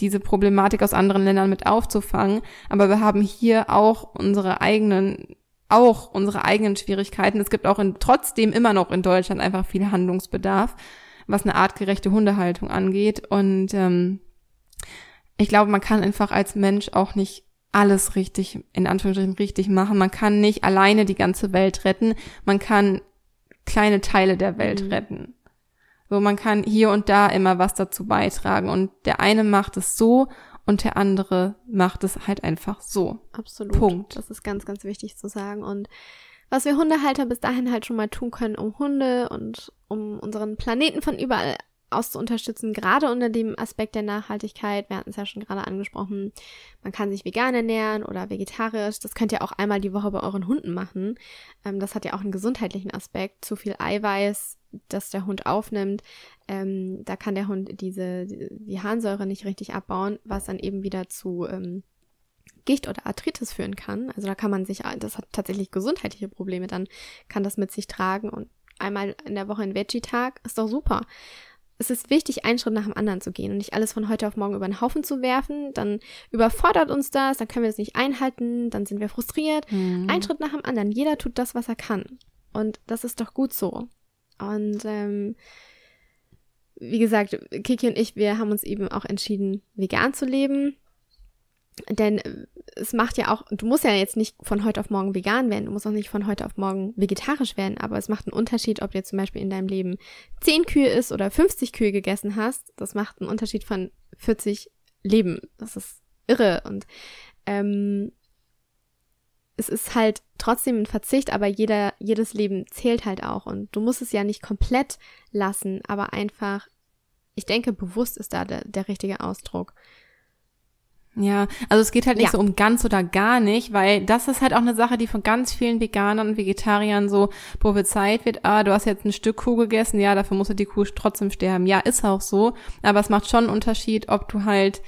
Speaker 2: diese Problematik aus anderen Ländern mit aufzufangen. Aber wir haben hier auch unsere eigenen, auch unsere eigenen Schwierigkeiten. Es gibt auch in, trotzdem immer noch in Deutschland einfach viel Handlungsbedarf, was eine artgerechte Hundehaltung angeht. Und ähm, ich glaube, man kann einfach als Mensch auch nicht alles richtig, in Anführungsstrichen richtig machen. Man kann nicht alleine die ganze Welt retten. Man kann kleine Teile der Welt mhm. retten. So, man kann hier und da immer was dazu beitragen und der eine macht es so und der andere macht es halt einfach so.
Speaker 1: Absolut. Punkt. Das ist ganz, ganz wichtig zu sagen und was wir Hundehalter bis dahin halt schon mal tun können, um Hunde und um unseren Planeten von überall aus zu unterstützen, gerade unter dem Aspekt der Nachhaltigkeit. Wir hatten es ja schon gerade angesprochen. Man kann sich vegan ernähren oder vegetarisch. Das könnt ihr auch einmal die Woche bei euren Hunden machen. Ähm, das hat ja auch einen gesundheitlichen Aspekt. Zu viel Eiweiß, das der Hund aufnimmt, ähm, da kann der Hund diese, die Harnsäure nicht richtig abbauen, was dann eben wieder zu ähm, Gicht oder Arthritis führen kann. Also da kann man sich, das hat tatsächlich gesundheitliche Probleme, dann kann das mit sich tragen und einmal in der Woche ein Veggie-Tag ist doch super es ist wichtig, einen Schritt nach dem anderen zu gehen und nicht alles von heute auf morgen über den Haufen zu werfen. Dann überfordert uns das, dann können wir es nicht einhalten, dann sind wir frustriert. Mhm. Ein Schritt nach dem anderen. Jeder tut das, was er kann. Und das ist doch gut so. Und ähm, wie gesagt, Kiki und ich, wir haben uns eben auch entschieden, vegan zu leben. Denn äh, es macht ja auch, du musst ja jetzt nicht von heute auf morgen vegan werden, du musst auch nicht von heute auf morgen vegetarisch werden, aber es macht einen Unterschied, ob du jetzt zum Beispiel in deinem Leben 10 Kühe isst oder 50 Kühe gegessen hast. Das macht einen Unterschied von 40 Leben. Das ist irre. Und ähm, es ist halt trotzdem ein Verzicht, aber jeder, jedes Leben zählt halt auch. Und du musst es ja nicht komplett lassen, aber einfach, ich denke, bewusst ist da der, der richtige Ausdruck.
Speaker 2: Ja, also es geht halt nicht ja. so um ganz oder gar nicht, weil das ist halt auch eine Sache, die von ganz vielen Veganern und Vegetariern so prophezeit wird. Ah, du hast jetzt ein Stück Kuh gegessen, ja, dafür muss die Kuh trotzdem sterben. Ja, ist auch so. Aber es macht schon einen Unterschied, ob du halt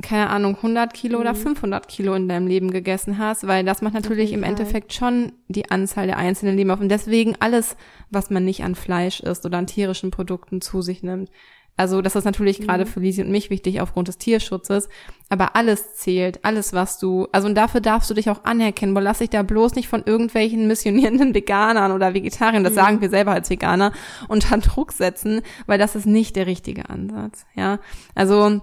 Speaker 2: keine Ahnung, 100 Kilo mhm. oder 500 Kilo in deinem Leben gegessen hast, weil das macht natürlich im Endeffekt schon die Anzahl der einzelnen Leben auf. Und deswegen alles, was man nicht an Fleisch isst oder an tierischen Produkten zu sich nimmt, also das ist natürlich mhm. gerade für Lisi und mich wichtig aufgrund des Tierschutzes, aber alles zählt, alles was du, also und dafür darfst du dich auch anerkennen, weil lass dich da bloß nicht von irgendwelchen missionierenden Veganern oder Vegetariern, das mhm. sagen wir selber als Veganer, unter Druck setzen, weil das ist nicht der richtige Ansatz, ja. Also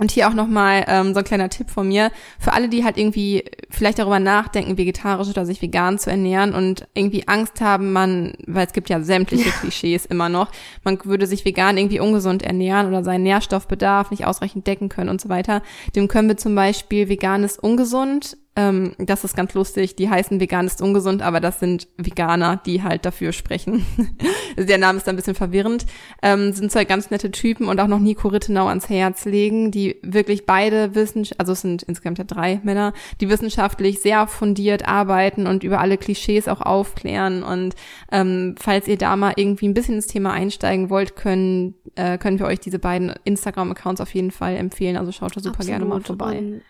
Speaker 2: und hier auch nochmal ähm, so ein kleiner Tipp von mir. Für alle, die halt irgendwie vielleicht darüber nachdenken, vegetarisch oder sich vegan zu ernähren und irgendwie Angst haben, man, weil es gibt ja sämtliche Klischees immer noch, man würde sich vegan irgendwie ungesund ernähren oder seinen Nährstoffbedarf nicht ausreichend decken können und so weiter. Dem können wir zum Beispiel veganes ungesund Ähm, das ist ganz lustig. Die heißen vegan ist ungesund, aber das sind Veganer, die halt dafür sprechen. (laughs) Der Name ist ein bisschen verwirrend. Ähm, sind zwei ganz nette Typen und auch noch Nico Rittenau ans Herz legen, die wirklich beide wissen, also es sind insgesamt ja drei Männer, die wissenschaftlich sehr fundiert arbeiten und über alle Klischees auch aufklären. Und ähm, falls ihr da mal irgendwie ein bisschen ins Thema einsteigen wollt, können, äh, können wir euch diese beiden Instagram-Accounts auf jeden Fall empfehlen. Also schaut da super Absolut. gerne mal vorbei. Und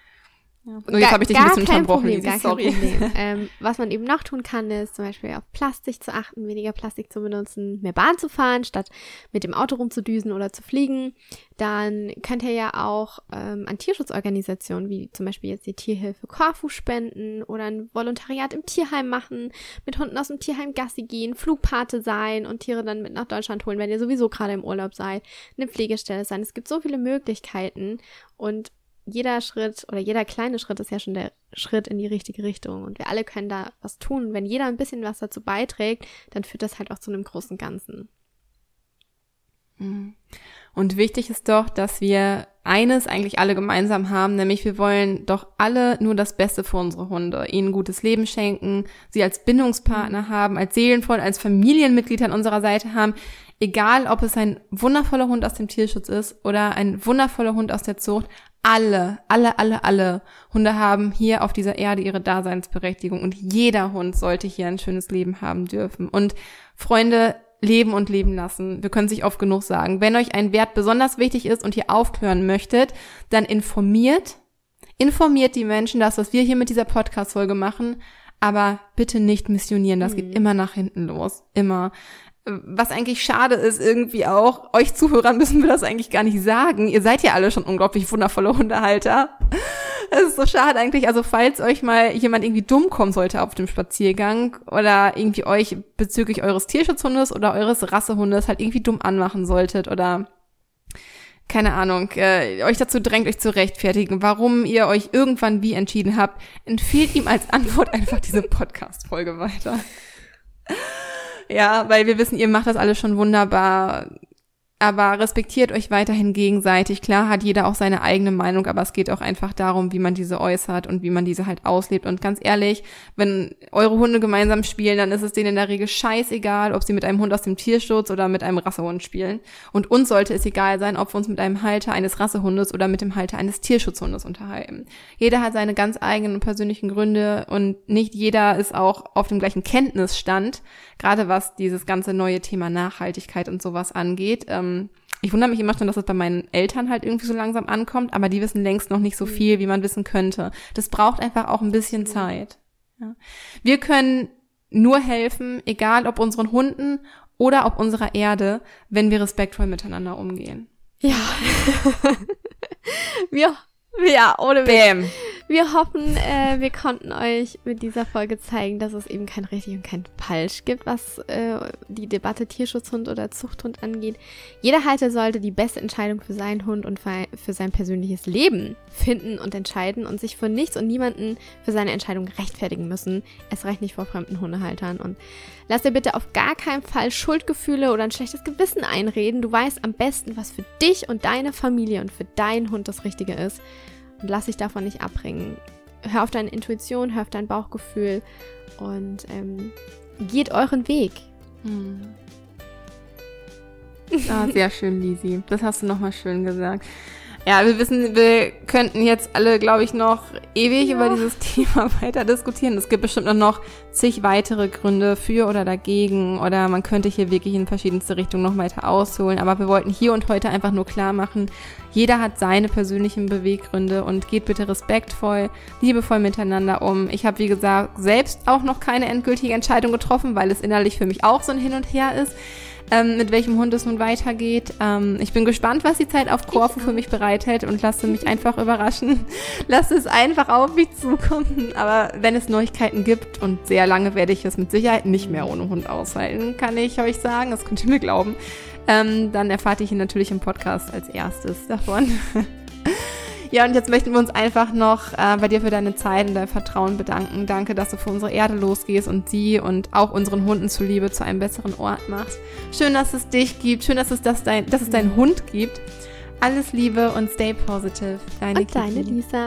Speaker 1: ja. Und jetzt habe ich dich ein bisschen unterbrochen, Problem, Lisi, sorry. (laughs) ähm, was man eben noch tun kann, ist zum Beispiel auf Plastik zu achten, weniger Plastik zu benutzen, mehr Bahn zu fahren, statt mit dem Auto rumzudüsen oder zu fliegen. Dann könnt ihr ja auch ähm, an Tierschutzorganisationen, wie zum Beispiel jetzt die Tierhilfe Korfu spenden oder ein Volontariat im Tierheim machen, mit Hunden aus dem Tierheim Gassi gehen, Flugpate sein und Tiere dann mit nach Deutschland holen, wenn ihr sowieso gerade im Urlaub seid, eine Pflegestelle sein. Es gibt so viele Möglichkeiten und jeder Schritt oder jeder kleine Schritt ist ja schon der Schritt in die richtige Richtung. Und wir alle können da was tun. Wenn jeder ein bisschen was dazu beiträgt, dann führt das halt auch zu einem großen Ganzen.
Speaker 2: Mhm. Und wichtig ist doch, dass wir eines eigentlich alle gemeinsam haben, nämlich wir wollen doch alle nur das Beste für unsere Hunde, ihnen gutes Leben schenken, sie als Bindungspartner haben, als Seelenfreund, als Familienmitglied an unserer Seite haben, egal ob es ein wundervoller Hund aus dem Tierschutz ist oder ein wundervoller Hund aus der Zucht, alle, alle, alle, alle Hunde haben hier auf dieser Erde ihre Daseinsberechtigung und jeder Hund sollte hier ein schönes Leben haben dürfen. Und Freunde leben und leben lassen. Wir können sich oft genug sagen. Wenn euch ein Wert besonders wichtig ist und ihr aufklären möchtet, dann informiert, informiert die Menschen das, was wir hier mit dieser Podcast-Folge machen, aber bitte nicht missionieren. Das mhm. geht immer nach hinten los. Immer was eigentlich schade ist irgendwie auch, euch Zuhörern müssen wir das eigentlich gar nicht sagen. Ihr seid ja alle schon unglaublich wundervolle Hundehalter. Es ist so schade eigentlich. Also falls euch mal jemand irgendwie dumm kommen sollte auf dem Spaziergang oder irgendwie euch bezüglich eures Tierschutzhundes oder eures Rassehundes halt irgendwie dumm anmachen solltet oder keine Ahnung, äh, euch dazu drängt, euch zu rechtfertigen, warum ihr euch irgendwann wie entschieden habt, empfiehlt ihm als Antwort einfach diese Podcast-Folge weiter. Ja, weil wir wissen, ihr macht das alles schon wunderbar aber respektiert euch weiterhin gegenseitig. Klar hat jeder auch seine eigene Meinung, aber es geht auch einfach darum, wie man diese äußert und wie man diese halt auslebt. Und ganz ehrlich, wenn eure Hunde gemeinsam spielen, dann ist es denen in der Regel scheißegal, ob sie mit einem Hund aus dem Tierschutz oder mit einem Rassehund spielen. Und uns sollte es egal sein, ob wir uns mit einem Halter eines Rassehundes oder mit dem Halter eines Tierschutzhundes unterhalten. Jeder hat seine ganz eigenen persönlichen Gründe und nicht jeder ist auch auf dem gleichen Kenntnisstand, gerade was dieses ganze neue Thema Nachhaltigkeit und sowas angeht. Ähm, ähm, ich wundere mich immer schon, dass es bei meinen Eltern halt irgendwie so langsam ankommt, aber die wissen längst noch nicht so mhm. viel, wie man wissen könnte. Das braucht einfach auch ein bisschen Zeit. Ja. Wir können nur helfen, egal ob unseren Hunden oder ob unserer Erde, wenn wir respektvoll miteinander umgehen.
Speaker 1: Ja. (laughs) wir, ja, ohne Bam. Wir hoffen, äh, wir konnten euch mit dieser Folge zeigen, dass es eben kein richtig und kein falsch gibt, was äh, die Debatte Tierschutzhund oder Zuchthund angeht. Jeder Halter sollte die beste Entscheidung für seinen Hund und für sein persönliches Leben finden und entscheiden und sich vor nichts und niemanden für seine Entscheidung rechtfertigen müssen. Es reicht nicht vor fremden Hundehaltern. Und lass dir bitte auf gar keinen Fall Schuldgefühle oder ein schlechtes Gewissen einreden. Du weißt am besten, was für dich und deine Familie und für deinen Hund das Richtige ist lass dich davon nicht abbringen. Hör auf deine Intuition, hör auf dein Bauchgefühl und ähm, geht euren Weg. Hm. (laughs)
Speaker 2: Ah, sehr schön, Lisi. Das hast du nochmal schön gesagt. Ja, wir wissen, wir könnten jetzt alle, glaube ich, noch ewig ja. über dieses (laughs) Thema weiter diskutieren. Es gibt bestimmt noch zig weitere Gründe für oder dagegen oder man könnte hier wirklich in verschiedenste Richtungen noch weiter ausholen. Aber wir wollten hier und heute einfach nur klar machen, jeder hat seine persönlichen Beweggründe und geht bitte respektvoll, liebevoll miteinander um. Ich habe, wie gesagt, selbst auch noch keine endgültige Entscheidung getroffen, weil es innerlich für mich auch so ein Hin und Her ist ähm, mit welchem Hund es nun weitergeht. Ähm, ich bin gespannt, was die Zeit auf Korfu für mich bereithält und lasse mich einfach überraschen. (laughs) lasse es einfach auf mich zukommen. Aber wenn es Neuigkeiten gibt und sehr lange werde ich es mit Sicherheit nicht mehr ohne Hund aushalten, kann ich euch sagen, das könnt ihr mir glauben. Ähm, dann erfahrt ihr hier natürlich im Podcast als erstes davon. (laughs) Ja, und jetzt möchten wir uns einfach noch äh, bei dir für deine Zeit und dein Vertrauen bedanken. Danke, dass du für unsere Erde losgehst und sie und auch unseren Hunden zuliebe zu einem besseren Ort machst. Schön, dass es dich gibt. Schön, dass es, das dein, dass es deinen Hund gibt. Alles Liebe und stay positive.
Speaker 1: Deine, und deine Lisa.